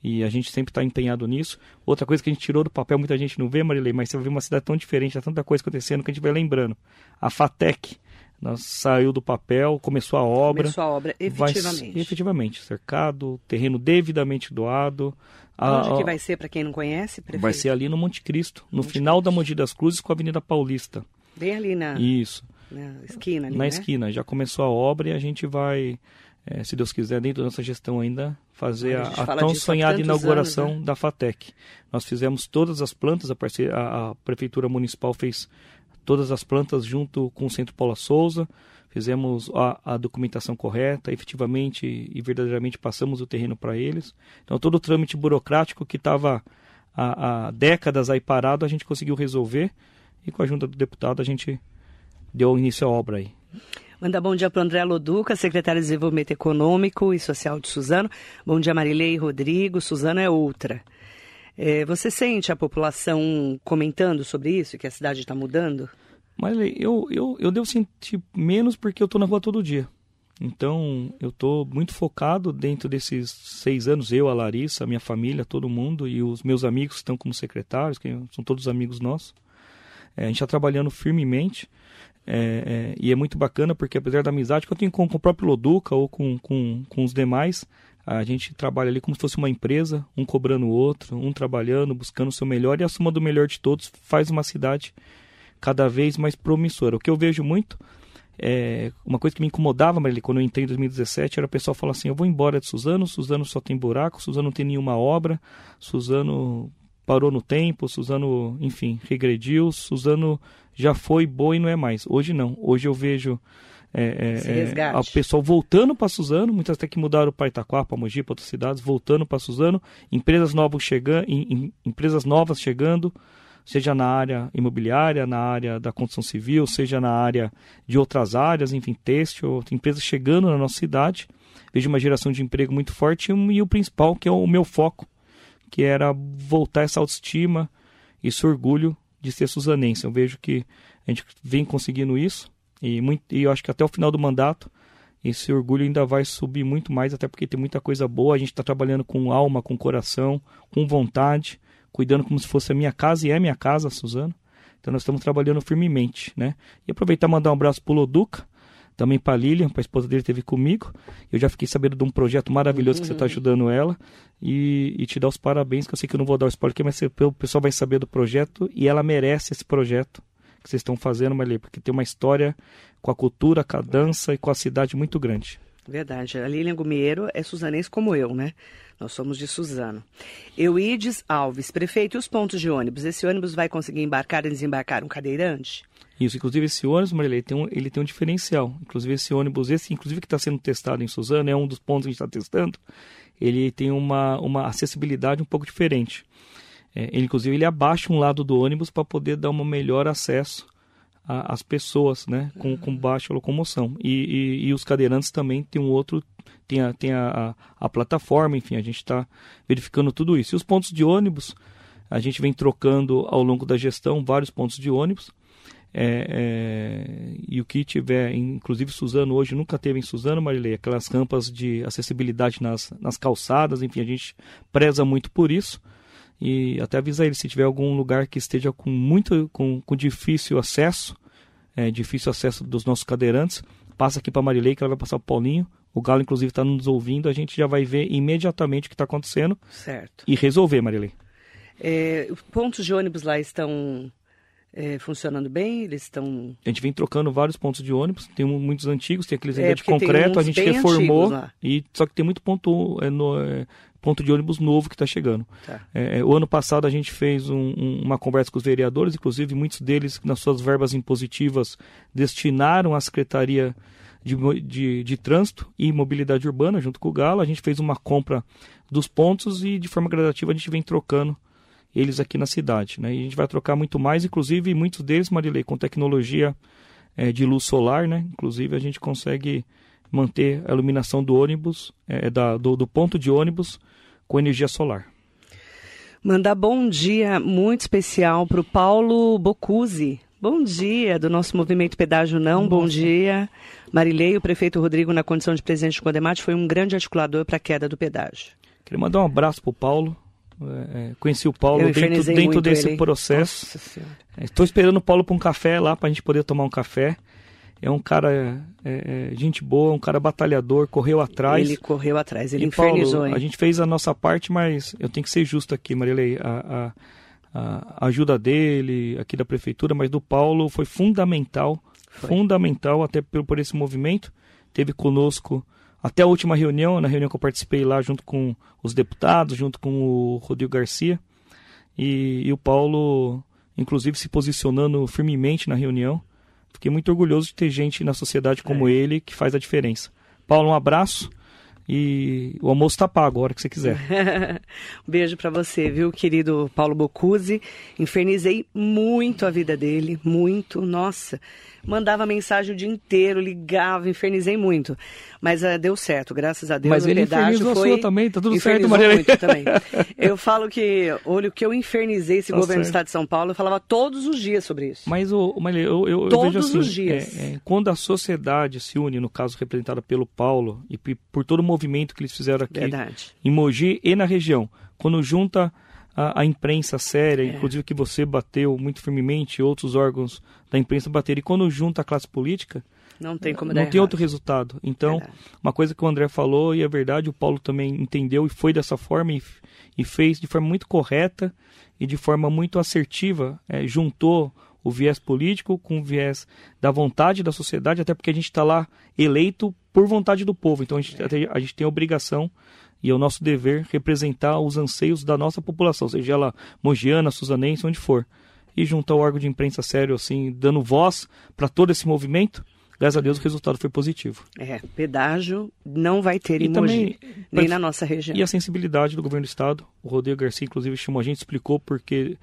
E a gente sempre está empenhado nisso. Outra coisa que a gente tirou do papel, muita gente não vê, Marilei, mas você vai ver uma cidade tão diferente, há tanta coisa acontecendo que a gente vai lembrando. A FATEC, nós saiu do papel, começou a obra. Começou a obra, efetivamente. Vai, efetivamente, cercado, terreno devidamente doado. Onde a, que vai ser, para quem não conhece, prefeito? Vai ser ali no Monte Cristo, no Monte final Cristo. da Mogi das Cruzes com a Avenida Paulista. Bem ali na... Isso. Na esquina ali, Na né? esquina. Já começou a obra e a gente vai, é, se Deus quiser, dentro da nossa gestão ainda, fazer a, a, tão sonhada inauguração anos, né? da FATEC. Nós fizemos todas as plantas, a, a, a Prefeitura Municipal fez todas as plantas junto com o Centro Paula Souza, fizemos a, a, documentação correta, efetivamente e verdadeiramente passamos o terreno para eles. Então todo o trâmite burocrático que estava há, há décadas aí parado, a gente conseguiu resolver e com a ajuda do deputado a gente deu início à obra aí. Manda bom dia para André Loduca, secretário de Desenvolvimento Econômico e Social de Suzano. Bom dia, Marilei Rodrigo. Suzano é outra. É, você sente a população comentando sobre isso, que a cidade está mudando? Marilei, eu, eu, eu devo sentir menos porque eu estou na rua todo dia. Então, eu estou muito focado dentro desses seis anos, eu, a Larissa, a minha família, todo mundo, e os meus amigos que estão como secretários, que são todos amigos nossos. É, a gente está trabalhando firmemente. É, é, e é muito bacana porque apesar da amizade que eu tenho com, com o próprio Loduca ou com, com, com os demais, a gente trabalha ali como se fosse uma empresa, um cobrando o outro, um trabalhando, buscando o seu melhor e a soma do melhor de todos faz uma cidade cada vez mais promissora. O que eu vejo muito é uma coisa que me incomodava, Marília, quando eu entrei em 2017, era o pessoal falar assim: eu vou embora de Suzano, Suzano só tem buraco, Suzano não tem nenhuma obra, Suzano parou no tempo, Suzano, enfim, regrediu, Suzano já foi boa e não é mais. Hoje não. Hoje eu vejo é, é, é, o pessoal voltando para Suzano, muitas até que mudaram para Itaquá, para Mogi, para outras cidades, voltando para Suzano, empresas novas chegando, empresas novas chegando, seja na área imobiliária, na área da construção civil, seja na área de outras áreas, enfim, têxtil, empresas chegando na nossa cidade. Vejo uma geração de emprego muito forte e o principal, que é o meu foco, que era voltar essa autoestima, esse orgulho de ser suzanense. Eu vejo que a gente vem conseguindo isso e, muito, e eu acho que até o final do mandato esse orgulho ainda vai subir muito mais, até porque tem muita coisa boa. A gente está trabalhando com alma, com coração, com vontade, cuidando como se fosse a minha casa e é minha casa, Suzano. Então nós estamos trabalhando firmemente, né? E aproveitar e mandar um abraço para o Loduca, também para a Lilian, para a esposa dele esteve comigo. Eu já fiquei sabendo de um projeto maravilhoso uhum. que você está ajudando ela e, e, te dar os parabéns, que eu sei que eu não vou dar o spoiler aqui, mas o pessoal vai saber do projeto e ela merece esse projeto que vocês estão fazendo, Marli, porque tem uma história com a cultura, com a dança e com a cidade muito grande. Verdade. A Lilian Gumiero é suzanense como eu, né? Nós somos de Suzano. Euides Alves, prefeito, e os pontos de ônibus? Esse ônibus vai conseguir embarcar e desembarcar um cadeirante? Isso, inclusive esse ônibus, Marilei, tem um, ele tem um diferencial. Inclusive esse ônibus, esse inclusive que está sendo testado em Suzano, é um dos pontos que a gente está testando. Ele tem uma, uma acessibilidade um pouco diferente. É, ele, inclusive, ele abaixa um lado do ônibus para poder dar um melhor acesso às pessoas, né, com, com baixa locomoção. E, e, e, os cadeirantes também tem um outro, tem a, tem a, a, a plataforma, enfim, a gente está verificando tudo isso. E os pontos de ônibus, a gente vem trocando ao longo da gestão vários pontos de ônibus. É, é, e o que tiver, inclusive Suzano hoje nunca teve em Suzano, Marilei, aquelas rampas de acessibilidade nas, nas calçadas, enfim, a gente preza muito por isso. E até avisa ele se tiver algum lugar que esteja com muito, com, com difícil acesso, é, difícil acesso dos nossos cadeirantes, passa aqui para Marilei que ela vai passar o Paulinho. O Galo, inclusive, está nos ouvindo. A gente já vai ver imediatamente o que está acontecendo. Certo. E resolver, Marilei. É, pontos de ônibus lá estão é, funcionando bem? Eles estão. A gente vem trocando vários pontos de ônibus. Tem muitos antigos, tem aqueles é, de concreto, a gente reformou. E só que tem muito ponto, é, no, é, ponto de ônibus novo que está chegando. Tá. É, é, o ano passado a gente fez um, um, uma conversa com os vereadores, inclusive muitos deles, nas suas verbas impositivas, destinaram à Secretaria de, de, de Trânsito e Mobilidade Urbana, junto com o Galo. A gente fez uma compra dos pontos e de forma gradativa a gente vem trocando eles aqui na cidade. Né? E a gente vai trocar muito mais, inclusive muitos deles, Marilei, com tecnologia é, de luz solar, né? Inclusive a gente consegue manter a iluminação do ônibus, é, da, do, do ponto de ônibus com energia solar. Mandar bom dia muito especial para o Paulo Bocuzzi. Bom dia do nosso movimento Pedágio Não, Nossa. bom dia. Marilei, o prefeito Rodrigo, na condição de presidente do Condemate, foi um grande articulador para a queda do pedágio. Queria mandar um abraço para o Paulo, é, é, conheci o Paulo dentro, dentro desse ele. processo. Estou é, esperando o Paulo para um café lá para a gente poder tomar um café. É um cara, é, é, gente boa, um cara batalhador, correu atrás. Ele correu atrás, ele e infernizou. Paulo, a gente fez a nossa parte, mas eu tenho que ser justo aqui, Marilei. A, a, a ajuda dele, aqui da prefeitura, mas do Paulo foi fundamental, foi. fundamental até por, por esse movimento. Teve conosco até a última reunião, na reunião que eu participei lá junto com os deputados, junto com o Rodrigo Garcia, e, e o Paulo, inclusive, se posicionando firmemente na reunião. Fiquei muito orgulhoso de ter gente na sociedade como é. ele que faz a diferença. Paulo, um abraço. E o almoço está pago, a hora que você quiser. <laughs> Beijo para você, viu, querido Paulo Bocuse. Infernizei muito a vida dele, muito, nossa mandava mensagem o dia inteiro, ligava, infernizei muito. Mas uh, deu certo, graças a Deus. Mas ele infernizou foi... a sua também, tá tudo certo, Maria muito também. Eu falo que, olha, o que eu infernizei esse tá governo certo. do Estado de São Paulo, eu falava todos os dias sobre isso. Mas, o, Maria, eu, eu, todos eu vejo assim, os dias. É, é, quando a sociedade se une, no caso representada pelo Paulo, e por todo o movimento que eles fizeram aqui Verdade. em Mogi e na região, quando junta a, a imprensa séria, é. inclusive que você bateu muito firmemente, outros órgãos da imprensa bateram, e quando junta a classe política, não tem como Não tem errado. outro resultado. Então, verdade. uma coisa que o André falou, e é verdade, o Paulo também entendeu e foi dessa forma e, e fez de forma muito correta e de forma muito assertiva, é, juntou o viés político com o viés da vontade da sociedade, até porque a gente está lá eleito por vontade do povo. Então a gente, é. a gente tem a obrigação e é o nosso dever representar os anseios da nossa população, seja ela mogiana, suzanense, onde for. E juntar o órgão de imprensa sério, assim, dando voz para todo esse movimento, graças a Deus o resultado foi positivo. É, pedágio não vai ter e em Mogi, nem na nossa região. E a sensibilidade do governo do estado, o Rodrigo Garcia inclusive chamou a gente, explicou porque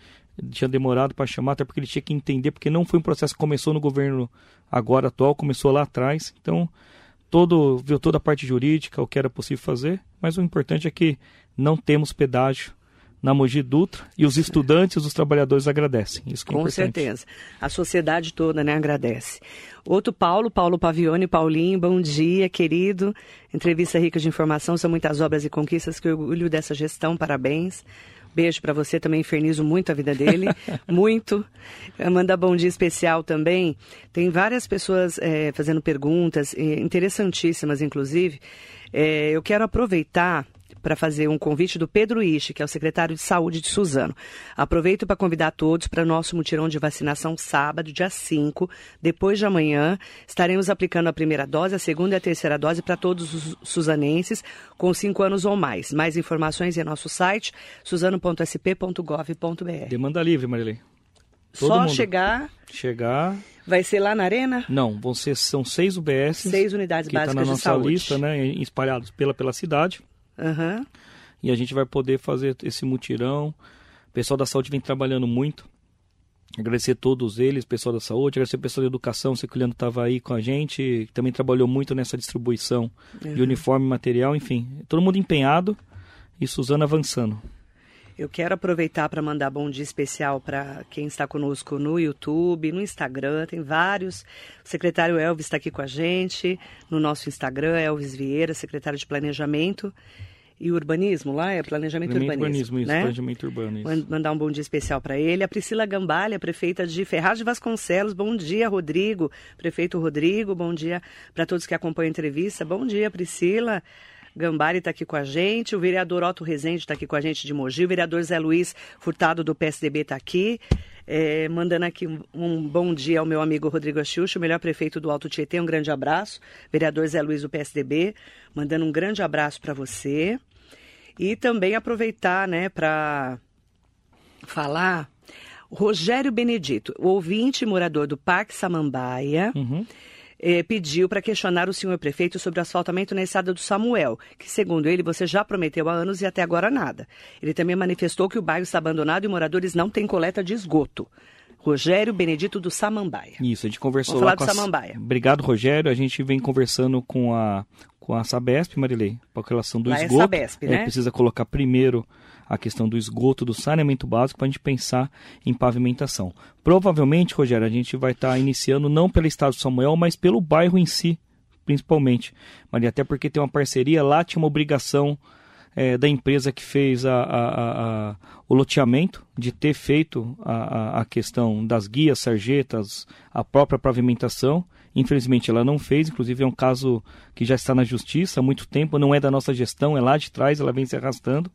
tinha demorado para chamar, até porque ele tinha que entender, porque não foi um processo que começou no governo agora atual, começou lá atrás. Então, todo, viu toda a parte jurídica, o que era possível fazer, mas o importante é que não temos pedágio na Mogi Dutra e os estudantes, os trabalhadores agradecem. Isso que é Com importante. certeza. A sociedade toda, né, agradece. Outro Paulo, Paulo Pavione, Paulinho, bom dia, querido. Entrevista rica de informação, são muitas obras e conquistas que orgulho dessa gestão, parabéns. Beijo para você, também infernizo muito a vida dele, <laughs> muito. Manda bom dia especial também. Tem várias pessoas é, fazendo perguntas, interessantíssimas, inclusive. É, eu quero aproveitar para fazer um convite do Pedro Ishi, que é o secretário de Saúde de Suzano. Aproveito para convidar todos para o nosso mutirão de vacinação sábado, dia 5, depois de amanhã. Estaremos aplicando a primeira dose, a segunda e a terceira dose para todos os suzanenses com 5 anos ou mais. Mais informações em nosso site, suzano.sp.gov.br. Demanda livre, Marilei. Todo Só mundo. chegar. Chegar. Vai ser lá na arena? Não, vão ser são seis UBS. Seis unidades que básicas tá na nossa saúde. lista, né, espalhados pela pela cidade. Uhum. E a gente vai poder fazer esse mutirão. O pessoal da saúde vem trabalhando muito. Agradecer a todos eles, pessoal da saúde, agradecer o pessoal da educação, sei que o Leandro estava aí com a gente, também trabalhou muito nessa distribuição uhum. de uniforme material, enfim. Todo mundo empenhado e Suzana avançando. Eu quero aproveitar para mandar bom dia especial para quem está conosco no YouTube, no Instagram, tem vários. O secretário Elvis está aqui com a gente, no nosso Instagram, Elvis Vieira, secretário de Planejamento e Urbanismo, lá é Planejamento, Planejamento Urbanismo. urbanismo isso, né? Planejamento Urbano. Isso. Mandar um bom dia especial para ele. A Priscila Gambalha, prefeita de Ferraz de Vasconcelos. Bom dia, Rodrigo. Prefeito Rodrigo, bom dia para todos que acompanham a entrevista. Bom dia, Priscila. Gambari está aqui com a gente, o vereador Otto Rezende está aqui com a gente de Mogi, o vereador Zé Luiz Furtado do PSDB está aqui. É, mandando aqui um, um, bom dia ao meu amigo Rodrigo Axuxa, o melhor prefeito do Alto Tietê, um grande abraço. Vereador Zé Luiz do PSDB, mandando um grande abraço para você. E também aproveitar, né, para falar Rogério Benedito, ouvinte morador do Parque Samambaia. Uhum eh, pediu para questionar o senhor prefeito sobre o asfaltamento na estrada do Samuel, que, segundo ele, você já prometeu há anos e até agora nada. Ele também manifestou que o bairro está abandonado e moradores não têm coleta de esgoto. Rogério Benedito do Samambaia. Isso, a gente conversou Vamos lá falar com do Samambaia. Obrigado, Rogério. A gente vem conversando com a com a Sabesp, Marilei, com a relação do Lá é esgoto. Sabesp, né? É, precisa colocar primeiro a questão do esgoto, do saneamento básico, para a gente pensar em pavimentação. Provavelmente, Rogério, a gente vai estar tá iniciando não pelo Estado de Samuel, mas pelo bairro em si, principalmente. Maria, até porque tem uma parceria, lá tinha uma obrigação é, da empresa que fez a, a, a, o loteamento, de ter feito a, questão das guias, sarjetas, a própria pavimentação. Infelizmente ela não fez, inclusive é um caso que já está na justiça há muito tempo, não é da nossa gestão, é lá de trás, ela vem se arrastando,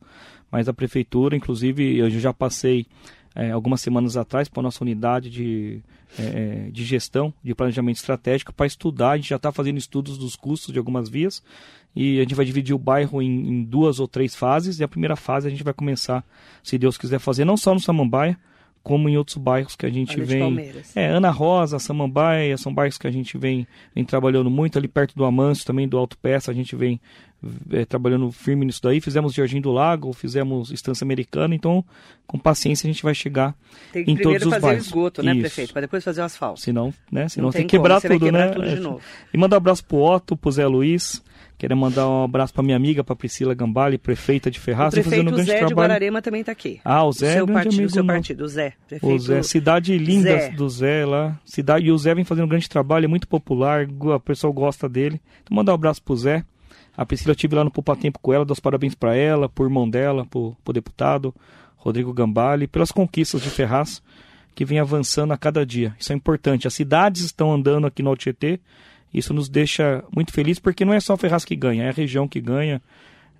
mas a prefeitura, inclusive eu já passei é, algumas semanas atrás para a nossa unidade de, é, de gestão, de planejamento estratégico, para estudar, a gente já está fazendo estudos dos custos de algumas vias. E a gente vai dividir o bairro em, em duas ou três fases. E a primeira fase a gente vai começar, se Deus quiser fazer, não só no Samambaia, como em outros bairros que a gente vem. É, Ana Rosa, Samambaia, são bairros que a gente vem, vem trabalhando muito, ali perto do Amâncio, também do Alto Peça, a gente vem é, trabalhando firme nisso daí. Fizemos Jardim do Lago, fizemos Estância Americana, então com paciência a gente vai chegar tem que em todos os fazer bairros. esgoto, né, Isso. prefeito? Para depois fazer o asfalto. Senão, né? Senão tem, tem que quebrar tudo, quebrar né? Tudo novo. E mandar um abraço pro Otto, pro Zé Luiz. Quero mandar um abraço para minha amiga, para Priscila Gambale, prefeita de Ferraz. O prefeito um Zé trabalho. de Guararema também está aqui. Ah, o Zé o seu é grande partido, amigo o seu partido, o Zé. Prefeito... O Zé, cidade linda Zé. do Zé lá. Cidade, e o Zé vem fazendo um grande trabalho, é muito popular, o pessoal gosta dele. Então mandar um abraço pro Zé. A Priscila eu estive lá no Poupa Tempo com ela, dou os parabéns para ela, por irmão dela, pro, pro deputado Rodrigo Gambale, pelas conquistas de Ferraz, que vem avançando a cada dia. Isso é importante. As cidades estão andando aqui no Tietê, isso nos deixa muito felizes, porque não é só Ferraz que ganha, é a região que ganha,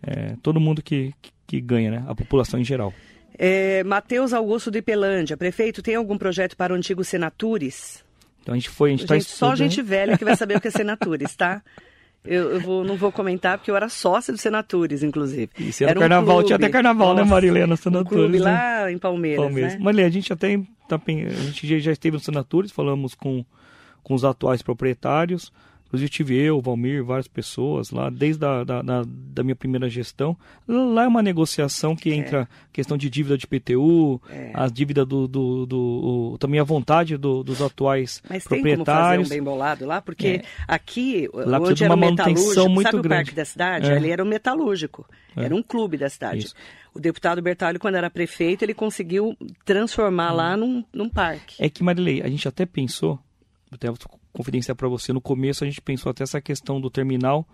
é todo mundo que, que, que ganha, né? A população em geral. É, Matheus Augusto de Pelândia, prefeito, tem algum projeto para o antigo Senatures? Então a gente foi, a gente, gente tá Só gente velha que vai saber o que é Senatures, tá? Eu, eu vou, não vou comentar porque eu era sócia do Senatures, inclusive. Isso era, era um carnaval, clube. tinha até carnaval, Nossa, né, Marilena? Senatures. Um clube né? lá em Palmeiras, Palmeiras. né? Marilena, a gente até tá, a gente já esteve no Senatures, falamos com, com os atuais proprietários. Inclusive tive eu, Valmir, várias pessoas lá, desde a da, da, da minha primeira gestão. Lá é uma negociação que entra é. questão de dívida de PTU, É. as dívidas do, do, do- o- também a vontade do- dos atuais Mas tem como fazer um proprietários. bem bolado lá? Porque É. aqui, Lá de era o uma metalúrgico, muito sabe o grande. parque da cidade? É. Ali era o metalúrgico, É. era um clube da cidade. Isso. O deputado Bertalho, quando era prefeito, ele conseguiu transformar lá num, num parque. É que, Marilei, a gente até pensou, até vou confidenciar para você, no começo a gente pensou até essa questão do terminal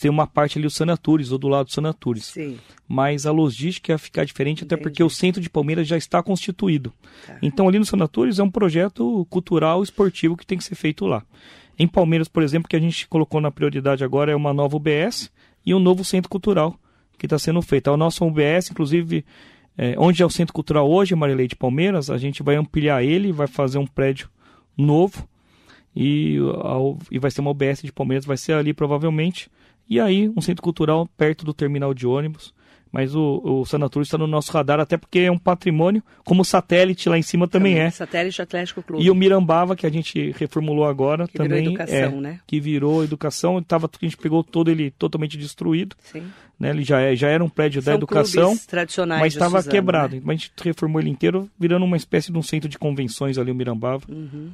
ter uma parte ali do Sanatures, ou do lado do Sanatures. Sim. mas a logística ia ficar diferente, até Entendi. porque o centro de Palmeiras já está constituído. Tá. Então, ali no Sanatores é um projeto cultural esportivo que tem que ser feito lá. Em Palmeiras, por exemplo, que a gente colocou na prioridade agora é uma nova UBS e um novo centro cultural que está sendo feito. A nossa UBS, inclusive, é, onde é o centro cultural hoje, Marilei de Palmeiras, a gente vai ampliar ele, vai fazer um prédio novo e, e vai ser uma UBS de Palmeiras, vai ser ali provavelmente. E aí, um centro cultural perto do terminal de ônibus. Mas o, o Sanatório está no nosso radar, até porque é um patrimônio, como o satélite lá em cima também é. Satélite Atlético Clube. E o Mirambava, que a gente reformulou agora, Que virou também educação, é, né? que virou educação. Tava, a gente pegou todo ele totalmente destruído, Sim. né? Ele já, é, já era um prédio da São educação, clubes tradicionais mas estava Suzano, quebrado. né? Mas a gente reformou ele inteiro, virando uma espécie de um centro de convenções ali, o Mirambava. Hum.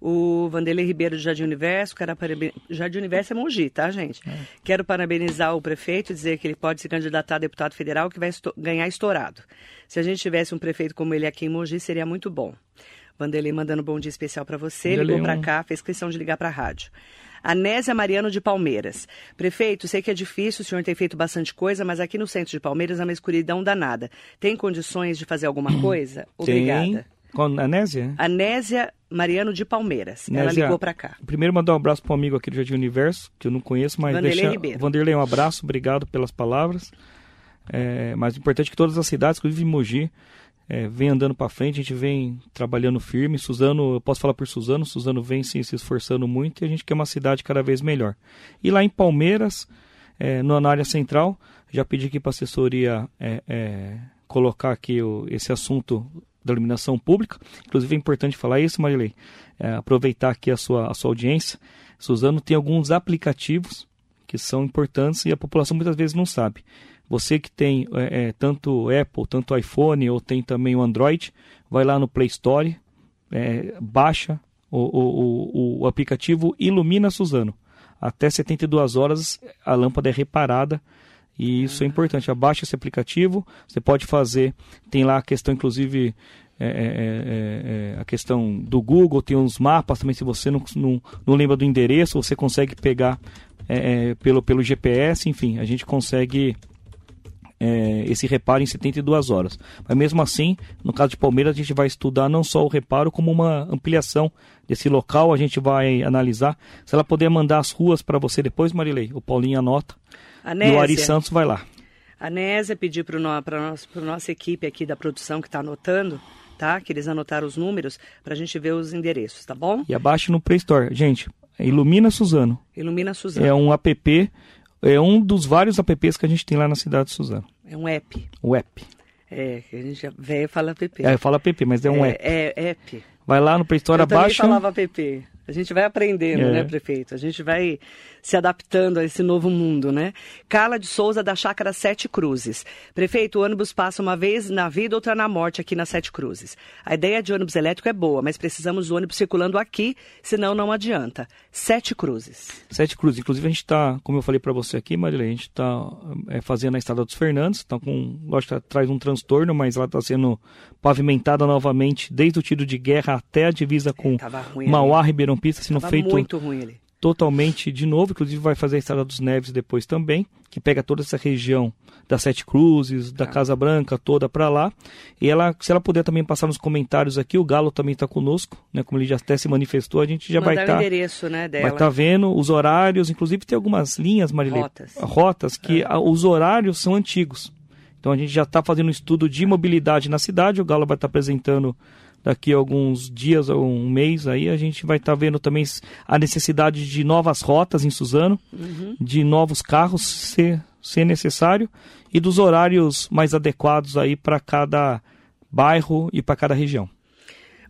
O Vanderlei Ribeiro do Jardim Universo, quero paraben... Jardim Universo é Mogi, tá, gente? É. Quero parabenizar o prefeito e dizer que ele pode se candidatar a deputado federal que vai esto- ganhar estourado. Se a gente tivesse um prefeito como ele aqui em Mogi, seria muito bom. Vanderlei mandando um bom dia especial para você, Vanderlei, ligou para um- cá, fez questão de ligar para a rádio. Anésia Mariano de Palmeiras. Prefeito, sei que é difícil, o senhor tem feito bastante coisa, mas aqui no centro de Palmeiras é uma escuridão danada. Tem condições de fazer alguma coisa? Obrigada. Tem. Com a Anésia? Anésia Mariano de Palmeiras. Ela ligou para cá. Primeiro mandar um abraço para um amigo aqui do Jardim Universo, que eu não conheço, mas Vanderlei deixar... Ribeiro. Vanderlei, um abraço, obrigado pelas palavras. É, mas o importante é que todas as cidades, inclusive Mogi, é, vem andando para frente, a gente vem trabalhando firme. Suzano, eu posso falar por Suzano, Suzano vem se, se esforçando muito e a gente quer uma cidade cada vez melhor. E lá em Palmeiras, é, no- na área central, já pedi aqui para a assessoria é, é, colocar aqui o- esse assunto da iluminação pública. Inclusive é importante falar isso, Marilei. É, aproveitar aqui a sua, a sua audiência. Suzano tem alguns aplicativos que são importantes e a população muitas vezes não sabe. Você que tem é, é, tanto Apple, tanto iPhone ou tem também o Android, vai lá no Play Store, é, baixa o, o, o, o aplicativo Ilumina Suzano. Até 72 horas a lâmpada é reparada e isso é importante. Abaixa esse aplicativo, você pode fazer, tem lá a questão inclusive é, é, é, é, a questão do Google, tem uns mapas também, se você não, não, não lembra do endereço, você consegue pegar é, é, pelo, pelo GPS, enfim, a gente consegue é, esse reparo em 72 horas. Mas mesmo assim, no caso de Palmeiras, a gente vai estudar não só o reparo, como uma ampliação desse local. A gente vai analisar. Se ela puder mandar as ruas para você depois, Marilei, o Paulinho anota. E o Ari Anésia, Santos vai lá. a Nésia pediu para no, a nossa equipe aqui da produção que está anotando, tá? Que eles anotaram os números para a gente ver os endereços, tá bom? E abaixo no Play Store. Gente, Ilumina Suzano. Ilumina Suzano. É um app, é um dos vários apps que a gente tem lá na cidade de Suzano. É um app. O app. É, a gente já velho fala app. É, fala app, mas é um app. É, app. Vai lá no Play Store, Eu também abaixa. falava app. A gente vai aprendendo, é. né, prefeito? A gente vai se adaptando a esse novo mundo, né? Carla de Souza, da Chácara Sete Cruzes. Prefeito, o ônibus passa uma vez na vida, outra na morte aqui na Sete Cruzes. A ideia de ônibus elétrico é boa, mas precisamos do ônibus circulando aqui, senão não adianta. Sete Cruzes. Sete Cruzes. Inclusive, a gente está, como eu falei para você aqui, Marília, a gente está é, fazendo a Estrada dos Fernandes, está com, lógico, traz um transtorno, mas ela está sendo pavimentada novamente, desde o tiro de guerra até a divisa com Mauá, Ribeirão Pista, sendo Tava feito muito ruim ali totalmente de novo, inclusive vai fazer a Estrada dos Neves depois também, que pega toda essa região das Sete Cruzes, da ah. Casa Branca toda para lá. E ela, se ela puder também passar nos comentários aqui, o Galo também está conosco, né? Como ele já até se manifestou, a gente já Mandar vai estar. Tá, endereço, né, dela. Vai estar tá vendo os horários, inclusive tem algumas linhas, Marilê, rotas, rotas que ah. os horários são antigos. Então a gente já está fazendo um estudo de mobilidade na cidade, o Galo vai estar tá apresentando daqui a alguns dias ou um mês aí a gente vai estar tá vendo também a necessidade de novas rotas em Suzano, uhum. de novos carros ser, ser necessário e dos horários mais adequados aí para cada bairro e para cada região.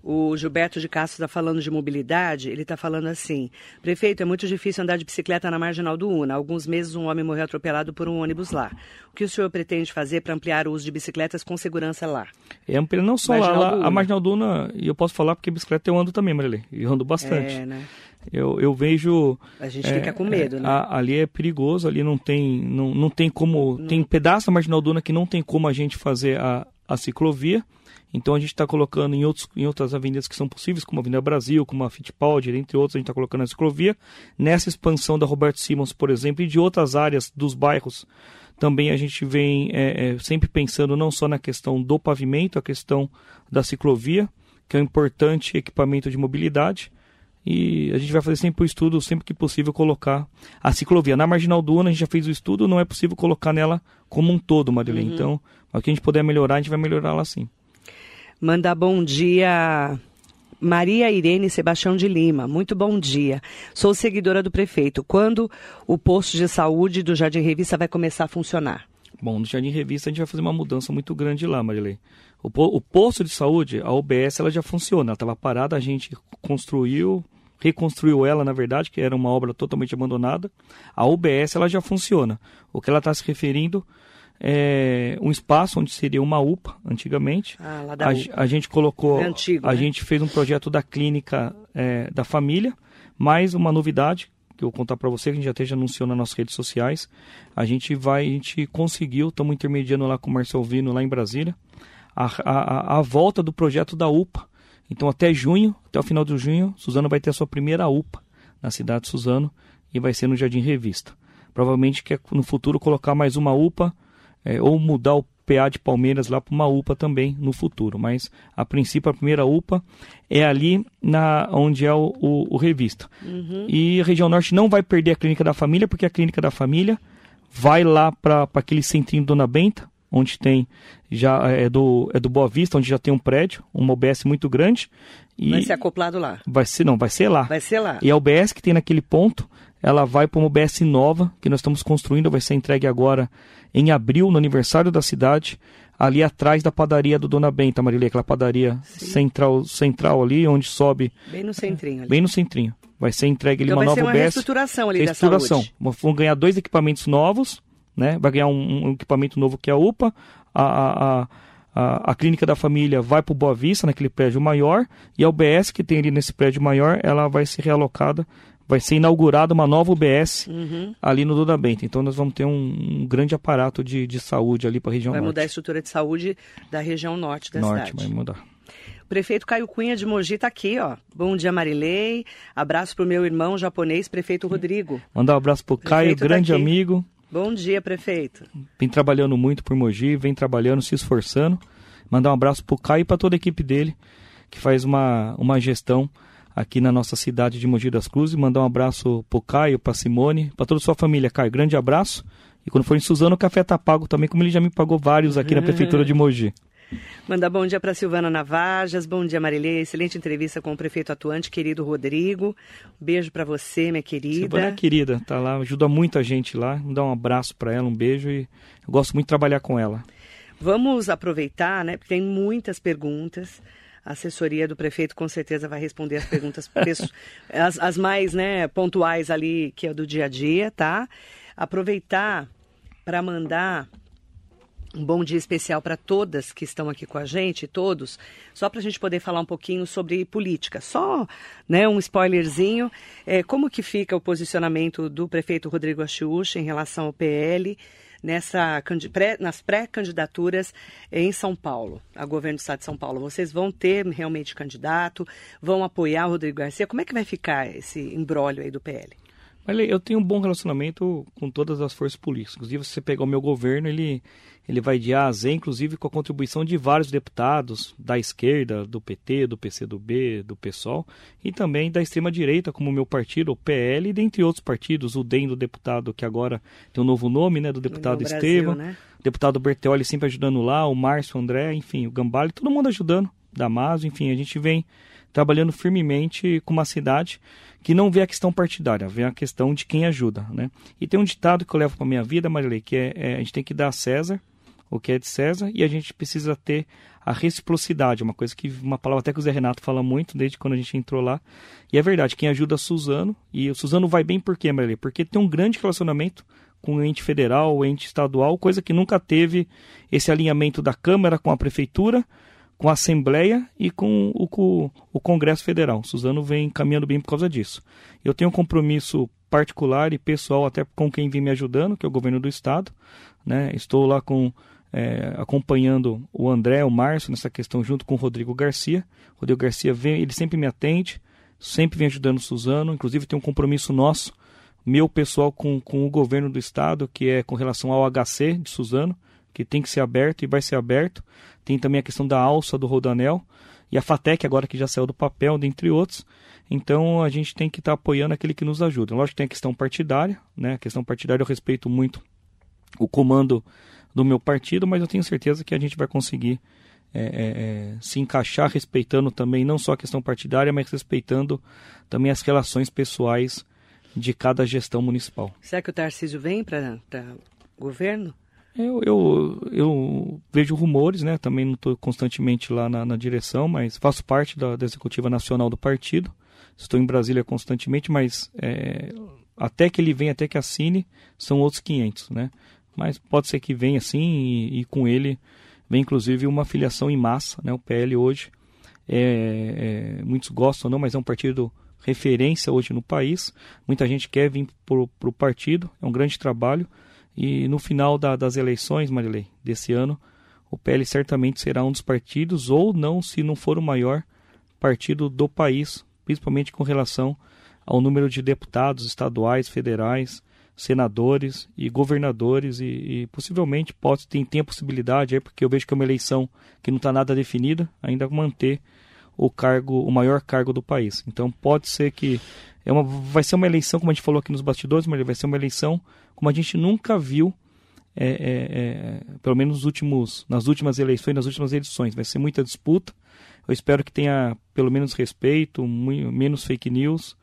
O Gilberto de Castro está falando de mobilidade, ele está falando assim: prefeito, é muito difícil andar de bicicleta na marginal do Una. Há alguns meses um homem morreu atropelado por um ônibus lá. O que o senhor pretende fazer para ampliar o uso de bicicletas com segurança lá? É ampliar não só marginal lá, lá a marginal do Una, e eu posso falar porque bicicleta eu ando também, Marilê, e eu ando bastante. É, né? Eu, eu vejo. A gente é, fica com medo, é, né? A, ali é perigoso, ali não tem, não, não tem como. Não. Tem pedaço da marginal Duna que não tem como a gente fazer a, a ciclovia. Então a gente está colocando em, outros, em outras avenidas que são possíveis, como a Avenida Brasil, como a Fittipaldi, entre outros, a gente está colocando a ciclovia. Nessa expansão da Roberto Simons, por exemplo, e de outras áreas dos bairros, também a gente vem é, é, sempre pensando não só na questão do pavimento, a questão da ciclovia, que é um importante equipamento de mobilidade. E a gente vai fazer sempre o estudo, sempre que possível, colocar a ciclovia. Na Marginal Duna, a gente já fez o estudo, não é possível colocar nela como um todo, Marilene. Uhum. Então, o que a gente puder melhorar, a gente vai melhorar lá sim. Mandar bom dia Maria Irene Sebastião de Lima, muito bom dia. Sou seguidora do prefeito. Quando o posto de saúde do Jardim Revista vai começar a funcionar? Bom, no Jardim Revista a gente vai fazer uma mudança muito grande lá, Marilei. O, o posto de saúde, a OBS, ela já funciona. Ela estava parada, a gente construiu, reconstruiu ela, na verdade, que era uma obra totalmente abandonada. A OBS, ela já funciona. O que ela está se referindo é, um espaço onde seria uma UPA antigamente. Ah, lá da a, UPA. a gente colocou, é antigo, a né? gente fez um projeto da clínica é, da família, mais uma novidade que eu vou contar para você que a gente até já anunciou nas nossas redes sociais. A gente vai, a gente conseguiu, estamos intermediando lá com o Marcel Vino lá em Brasília, a, a, a volta do projeto da UPA. Então até junho, até o final de junho, Suzano vai ter a sua primeira UPA na cidade de Suzano e vai ser no Jardim Revista. Provavelmente quer no futuro colocar mais uma UPA é, ou mudar o PA de Palmeiras lá para uma UPA também no futuro. Mas a princípio a primeira UPA é ali na onde é o, o, o revista. Uhum. E a região norte não vai perder a clínica da família, porque a clínica da família vai lá para aquele centrinho Dona Benta, onde tem já é do é do Boa Vista, onde já tem um prédio, uma OBS muito grande. E vai ser acoplado lá. Vai ser não, vai ser lá. Vai ser lá. E a OBS que tem naquele ponto, ela vai para uma OBS nova que nós estamos construindo, vai ser entregue agora em abril, no aniversário da cidade, ali atrás da padaria do Dona Benta, Marília, aquela padaria central, central ali, onde sobe. Bem no centrinho ali. Bem no centrinho. Vai ser entregue ali então uma nova ser uma UBS. reestruturação ali reestruturação. da saúde. Vão ganhar dois equipamentos novos, né? Vai ganhar um, um equipamento novo que é a UPA, a, a, a, a clínica da família vai para o Boa Vista, naquele prédio maior, e a UBS que tem ali nesse prédio maior, ela vai ser realocada vai ser inaugurada uma nova UBS uhum. ali no Duda Bento. Então nós vamos ter um, um grande aparato de, de saúde ali para a região vai norte. Vai mudar a estrutura de saúde da região norte da norte, cidade. Norte, vai mudar. O prefeito Caio Cunha de Mogi está aqui, ó. Bom dia, Marilei. Abraço para o meu irmão japonês, prefeito Rodrigo. Mandar um abraço para o Caio, tá grande tá amigo. Bom dia, prefeito. Vem trabalhando muito por Mogi, vem trabalhando, se esforçando. Mandar um abraço para o Caio e para toda a equipe dele, que faz uma, uma gestão aqui na nossa cidade de Mogi das Cruzes. Mandar um abraço pro Caio, pra Simone, para toda a sua família. Caio, grande abraço. E quando for em Suzano, o café tá pago também, como ele já me pagou vários aqui na <laughs> Prefeitura de Mogi. Mandar bom dia para Silvana Navajas, bom dia Marilê, excelente entrevista com o prefeito atuante, querido Rodrigo. Um beijo para você, minha querida. Silvana é querida, tá lá, ajuda muita gente lá. Dá um abraço para ela, um beijo e eu gosto muito de trabalhar com ela. Vamos aproveitar, né, porque tem muitas perguntas. A assessoria do prefeito com certeza vai responder as perguntas, <laughs> as, as mais né, pontuais ali, que é do dia a dia, tá? Aproveitar para mandar um bom dia especial para todas que estão aqui com a gente, todos, só para a gente poder falar um pouquinho sobre política. Só né, um spoilerzinho, é, como que fica o posicionamento do prefeito Rodrigo Achiucha em relação ao PL nessa, pré, nas pré-candidaturas em São Paulo, a governo do estado de São Paulo. Vocês vão ter realmente candidato, vão apoiar o Rodrigo Garcia? Como é que vai ficar esse embrólio aí do PL? Eu tenho um bom relacionamento com todas as forças políticas. Inclusive, se você pegar o meu governo, ele ele vai de A a Z, inclusive com a contribuição de vários deputados da esquerda, do PT, do PCdoB, do PSOL, e também da extrema-direita, como o meu partido, o PL, e dentre outros partidos, o DEM do deputado, que agora tem um novo nome, né, do deputado Estevam, né? deputado Berteoli sempre ajudando lá, o Márcio, o André, enfim, o Gambale, todo mundo ajudando, Damaso, enfim, a gente vem trabalhando firmemente com uma cidade que não vê a questão partidária, vê a questão de quem ajuda, né? E tem um ditado que eu levo para minha vida, Marilei, que é, é, a gente tem que dar a César o que é de César, e a gente precisa ter a reciprocidade, uma coisa que uma palavra até que o Zé Renato fala muito desde quando a gente entrou lá. E é verdade, quem ajuda é Suzano, e o Suzano vai bem por quê, Maria? Porque tem um grande relacionamento com o ente federal, o ente estadual, coisa que nunca teve esse alinhamento da Câmara com a Prefeitura, com a Assembleia e com o, com o Congresso Federal. Suzano vem caminhando bem por causa disso. Eu tenho um compromisso particular e pessoal até com quem vem me ajudando, que é o governo do estado. Né? Estou lá com é, acompanhando o André, o Márcio nessa questão junto com o Rodrigo Garcia. O Rodrigo Garcia vem, ele sempre me atende, sempre vem ajudando o Suzano, inclusive tem um compromisso nosso, meu pessoal com, com o governo do estado, que é com relação ao HC de Suzano, que tem que ser aberto e vai ser aberto. Tem também a questão da alça do Rodanel e a FATEC agora que já saiu do papel, dentre outros. Então a gente tem que estar tá apoiando aquele que nos ajuda. Lógico que tem a questão partidária, né? A questão partidária eu respeito muito o comando do meu partido, mas eu tenho certeza que a gente vai conseguir é, é, é, se encaixar respeitando também não só a questão partidária, mas respeitando também as relações pessoais de cada gestão municipal. Será que o Tarcísio vem para governo? Eu, eu, eu, vejo rumores, né? Também não estou constantemente lá na, na, direção, mas faço parte da, da, executiva nacional do partido. Estou em Brasília constantemente, mas é, até que ele venha, até que assine, são outros 500, né? mas pode ser que venha assim e, e com ele vem inclusive uma filiação em massa, né? O PL hoje, é, é, muitos gostam ou não, mas é um partido referência hoje no país. Muita gente quer vir para o partido, é um grande trabalho. E no final da, das eleições, Marilei, desse ano, o PL certamente será um dos partidos, ou não, se não for o maior partido do país, principalmente com relação ao número de deputados estaduais, federais, senadores e governadores e, e possivelmente pode tem, tem a possibilidade aí porque eu vejo que é uma eleição que não está nada definida ainda manter o cargo o maior cargo do país. Então pode ser que é uma vai ser uma eleição como a gente falou aqui nos bastidores mas vai ser uma eleição como a gente nunca viu é, é, é, pelo menos nos últimos nas últimas eleições nas últimas edições vai ser muita disputa eu espero que tenha pelo menos respeito muito, menos fake news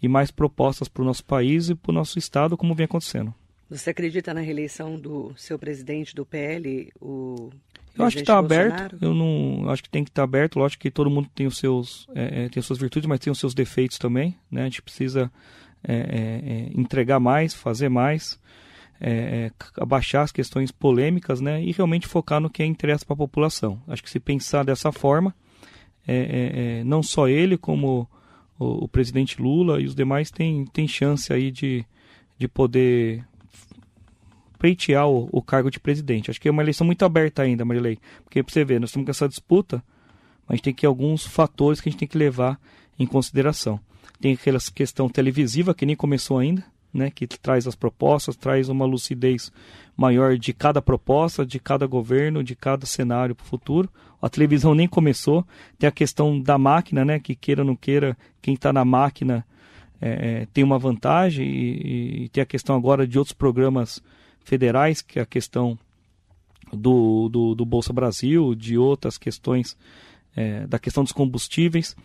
e mais propostas para o nosso país e para o nosso estado, como vem acontecendo. Você acredita na reeleição do seu presidente do PL, o eu acho que está aberto. Eu não acho que tem que estar tá aberto. Lógico que todo mundo tem os seus é, é, tem as suas virtudes, mas tem os seus defeitos também. Né? A gente precisa é, é, é entregar mais, fazer mais, é, abaixar as questões polêmicas, né? E realmente focar no que é interesse para a população. Acho que se pensar dessa forma, não só ele como o, o, presidente Lula e os demais têm, têm chance aí de, de poder pleitear o, o, cargo de presidente. Acho que é uma eleição muito aberta ainda, Marilei. Porque para você ver, nós estamos com essa disputa, mas tem que alguns fatores que a gente tem que levar em consideração. Tem aquela questão televisiva que nem começou ainda, né, que traz as propostas, traz uma lucidez maior de cada proposta, de cada governo, de cada cenário para o futuro. A televisão nem começou. Tem a questão da máquina, né, que queira ou não queira, quem está na máquina é, tem uma vantagem. E, e, tem a questão agora de outros programas federais, que é a questão do, do, do Bolsa Brasil, de outras questões, é, da questão dos combustíveis.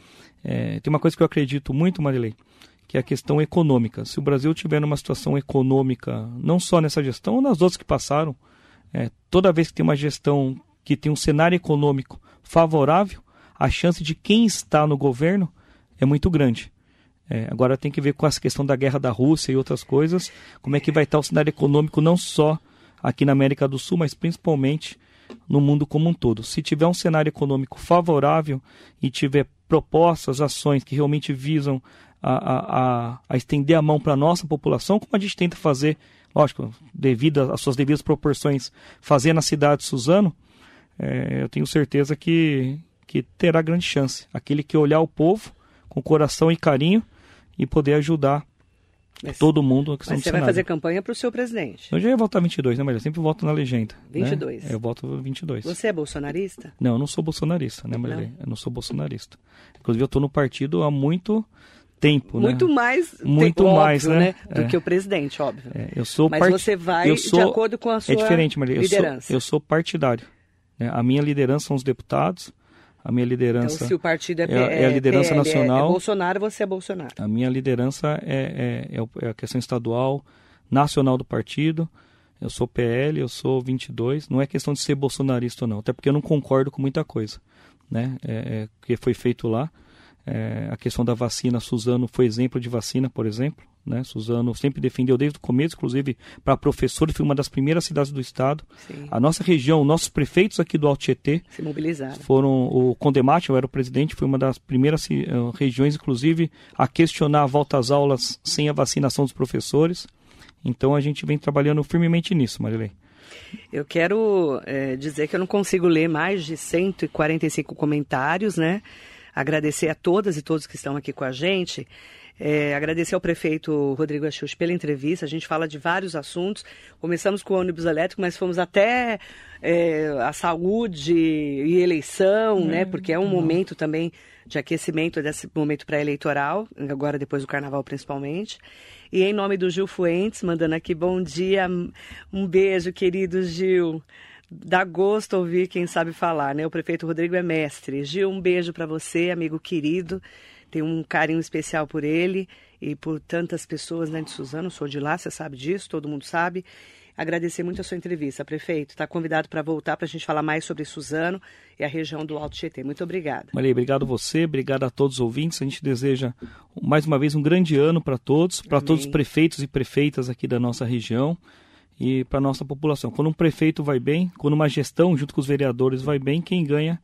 É, tem uma coisa que eu acredito muito, Marilei, que é a questão econômica. Se o Brasil tiver numa situação econômica, não só nessa gestão, ou nas outras que passaram, é, toda vez que tem uma gestão que tem um cenário econômico favorável, a chance de quem está no governo é muito grande. É, agora tem que ver com essa questão da guerra da Rússia e outras coisas, como é que vai estar o cenário econômico não só aqui na América do Sul, mas principalmente no mundo como um todo. Se tiver um cenário econômico favorável e tiver propostas, ações que realmente visam a, a, a estender a mão para a nossa população, como a gente tenta fazer, lógico, devido às suas devidas proporções, fazer na cidade de Suzano, é, eu tenho certeza que, que terá grande chance. Aquele que olhar o povo com coração e carinho e poder ajudar mas, todo mundo. Mas você vai fazer campanha para o seu presidente? Eu já ia votar 22, né, mas eu sempre voto na legenda. 22? Né? Eu voto 22. Você é bolsonarista? Não, eu não sou bolsonarista, né, Marilene? Eu não sou bolsonarista. Inclusive, eu estou no partido há muito tempo, muito né? mais muito mais né? né? do é. que o presidente óbvio é, eu sou mas part... você vai sou... de acordo com a sua é diferente Maria. liderança eu sou, eu sou partidário né? a minha liderança são os deputados a minha liderança então, se o partido é, é, é a liderança PL, nacional é, Bolsonaro você é Bolsonaro. A minha liderança é, é, é a questão estadual nacional do partido. Eu sou PL eu sou 22 não é questão de ser bolsonarista ou não até porque eu não concordo com muita coisa né? É, que foi feito lá. É, a questão da vacina, Suzano foi exemplo de vacina, por exemplo. Né? Suzano sempre defendeu desde o começo, inclusive para professores, foi uma das primeiras cidades do estado. Sim. A nossa região, nossos prefeitos aqui do Alto Tietê se mobilizaram. Foram o Condemate, eu era o presidente, foi uma das primeiras uh, regiões, inclusive, a questionar a volta às aulas sem a vacinação dos professores. Então a gente vem trabalhando firmemente nisso, Marilei. Eu quero é, dizer que eu não consigo ler mais de 145 comentários, né? agradecer a todas e todos que estão aqui com a gente. É, agradecer ao prefeito Rodrigo Axux pela entrevista. A gente fala de vários assuntos. Começamos com o ônibus elétrico, mas fomos até é, a saúde e eleição, né? Porque é um momento também de aquecimento desse momento pré-eleitoral, agora depois do carnaval principalmente. E em nome do Gil Fuentes, mandando aqui bom dia, um beijo, querido Gil. Dá gosto ouvir quem sabe falar, né? O prefeito Rodrigo é mestre. Gil, um beijo para você, amigo querido. Tenho um carinho especial por ele e por tantas pessoas né, de Suzano. Sou de lá, você sabe disso, todo mundo sabe. Agradecer muito a sua entrevista, prefeito. Está convidado para voltar para a gente falar mais sobre Suzano e a região do Alto Tietê. Muito obrigada. Maria, obrigado a você, obrigado a todos os ouvintes. A gente deseja mais uma vez um grande ano para todos, para todos os prefeitos e prefeitas aqui da nossa região e para a nossa população. Quando um prefeito vai bem, quando uma gestão junto com os vereadores vai bem, quem ganha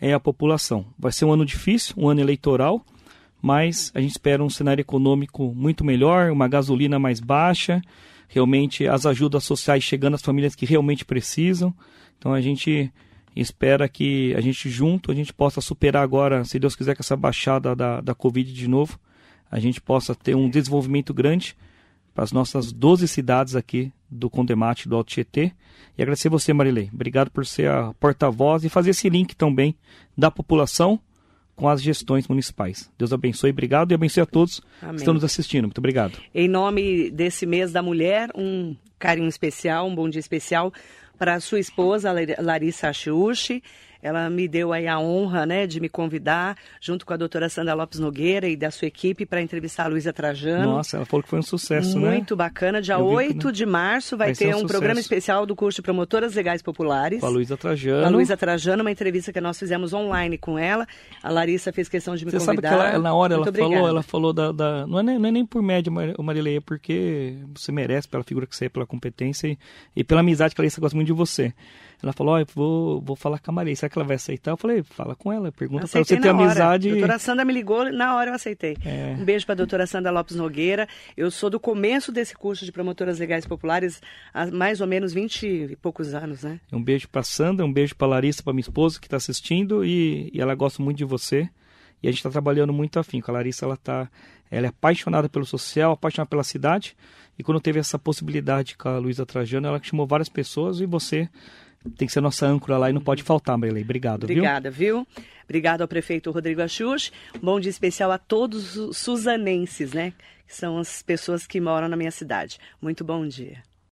é a população. Vai ser um ano difícil, um ano eleitoral, mas a gente espera um cenário econômico muito melhor, uma gasolina mais baixa, realmente as ajudas sociais chegando às famílias que realmente precisam. Então a gente espera que a gente junto, a gente possa superar agora, se Deus quiser, com essa baixada da, da Covid de novo, a gente possa ter um desenvolvimento grande para as nossas 12 cidades aqui do Condemate do Alto Tietê. E agradecer você, Marilei. Obrigado por ser a porta-voz e fazer esse link também da população com as gestões municipais. Deus abençoe, obrigado e abençoe a todos Amém. que estão nos assistindo. Muito obrigado. Em nome desse mês da mulher, um carinho especial, um bom dia especial para a sua esposa, Larissa Achiuchi, ela me deu aí a honra né, de me convidar, junto com a doutora Sandra Lopes Nogueira e da sua equipe, para entrevistar a Luísa Trajano. Nossa, ela falou que foi um sucesso, Muito né? Muito bacana. Dia Eu 8 vi, né? de março vai, vai ter um, um programa especial do curso de Promotoras Legais Populares. Com a Luísa Trajano. Com a Luísa Trajano, uma entrevista que nós fizemos online com ela. A Larissa fez questão de me Você convidar. Você sabe que ela, na hora Muito ela obrigada. falou, ela falou da... da não, é nem, não, é nem, por média, Marileia, porque você merece pela figura que você é, pela competência e, e pela amizade que a Larissa gosta muito de você. Ela falou, ó, oh, vou, vou falar com a Maria, será que ela vai aceitar? Eu falei, fala com ela, pergunta para você ter amizade. A doutora Sandra me ligou, na hora eu aceitei. É. Um beijo para a doutora Sandra Lopes Nogueira. Eu sou do começo desse curso de promotoras legais populares há mais ou menos 20 e poucos anos, né? Um beijo para Sandra, um beijo para Larissa, para minha esposa que está assistindo e, e ela gosta muito de você. E a gente está trabalhando muito afim. Com a Larissa, ela tá, ela é apaixonada pelo social, apaixonada pela cidade. E quando teve essa possibilidade com a Luísa Trajano, ela chamou várias pessoas e você tem que ser nossa âncora lá e não pode faltar, Marilei. Obrigado, Obrigada, viu? viu? Obrigado ao prefeito Rodrigo Axux. Bom dia especial a todos os suzanenses, né? Que são as pessoas que moram na minha cidade. Muito bom dia.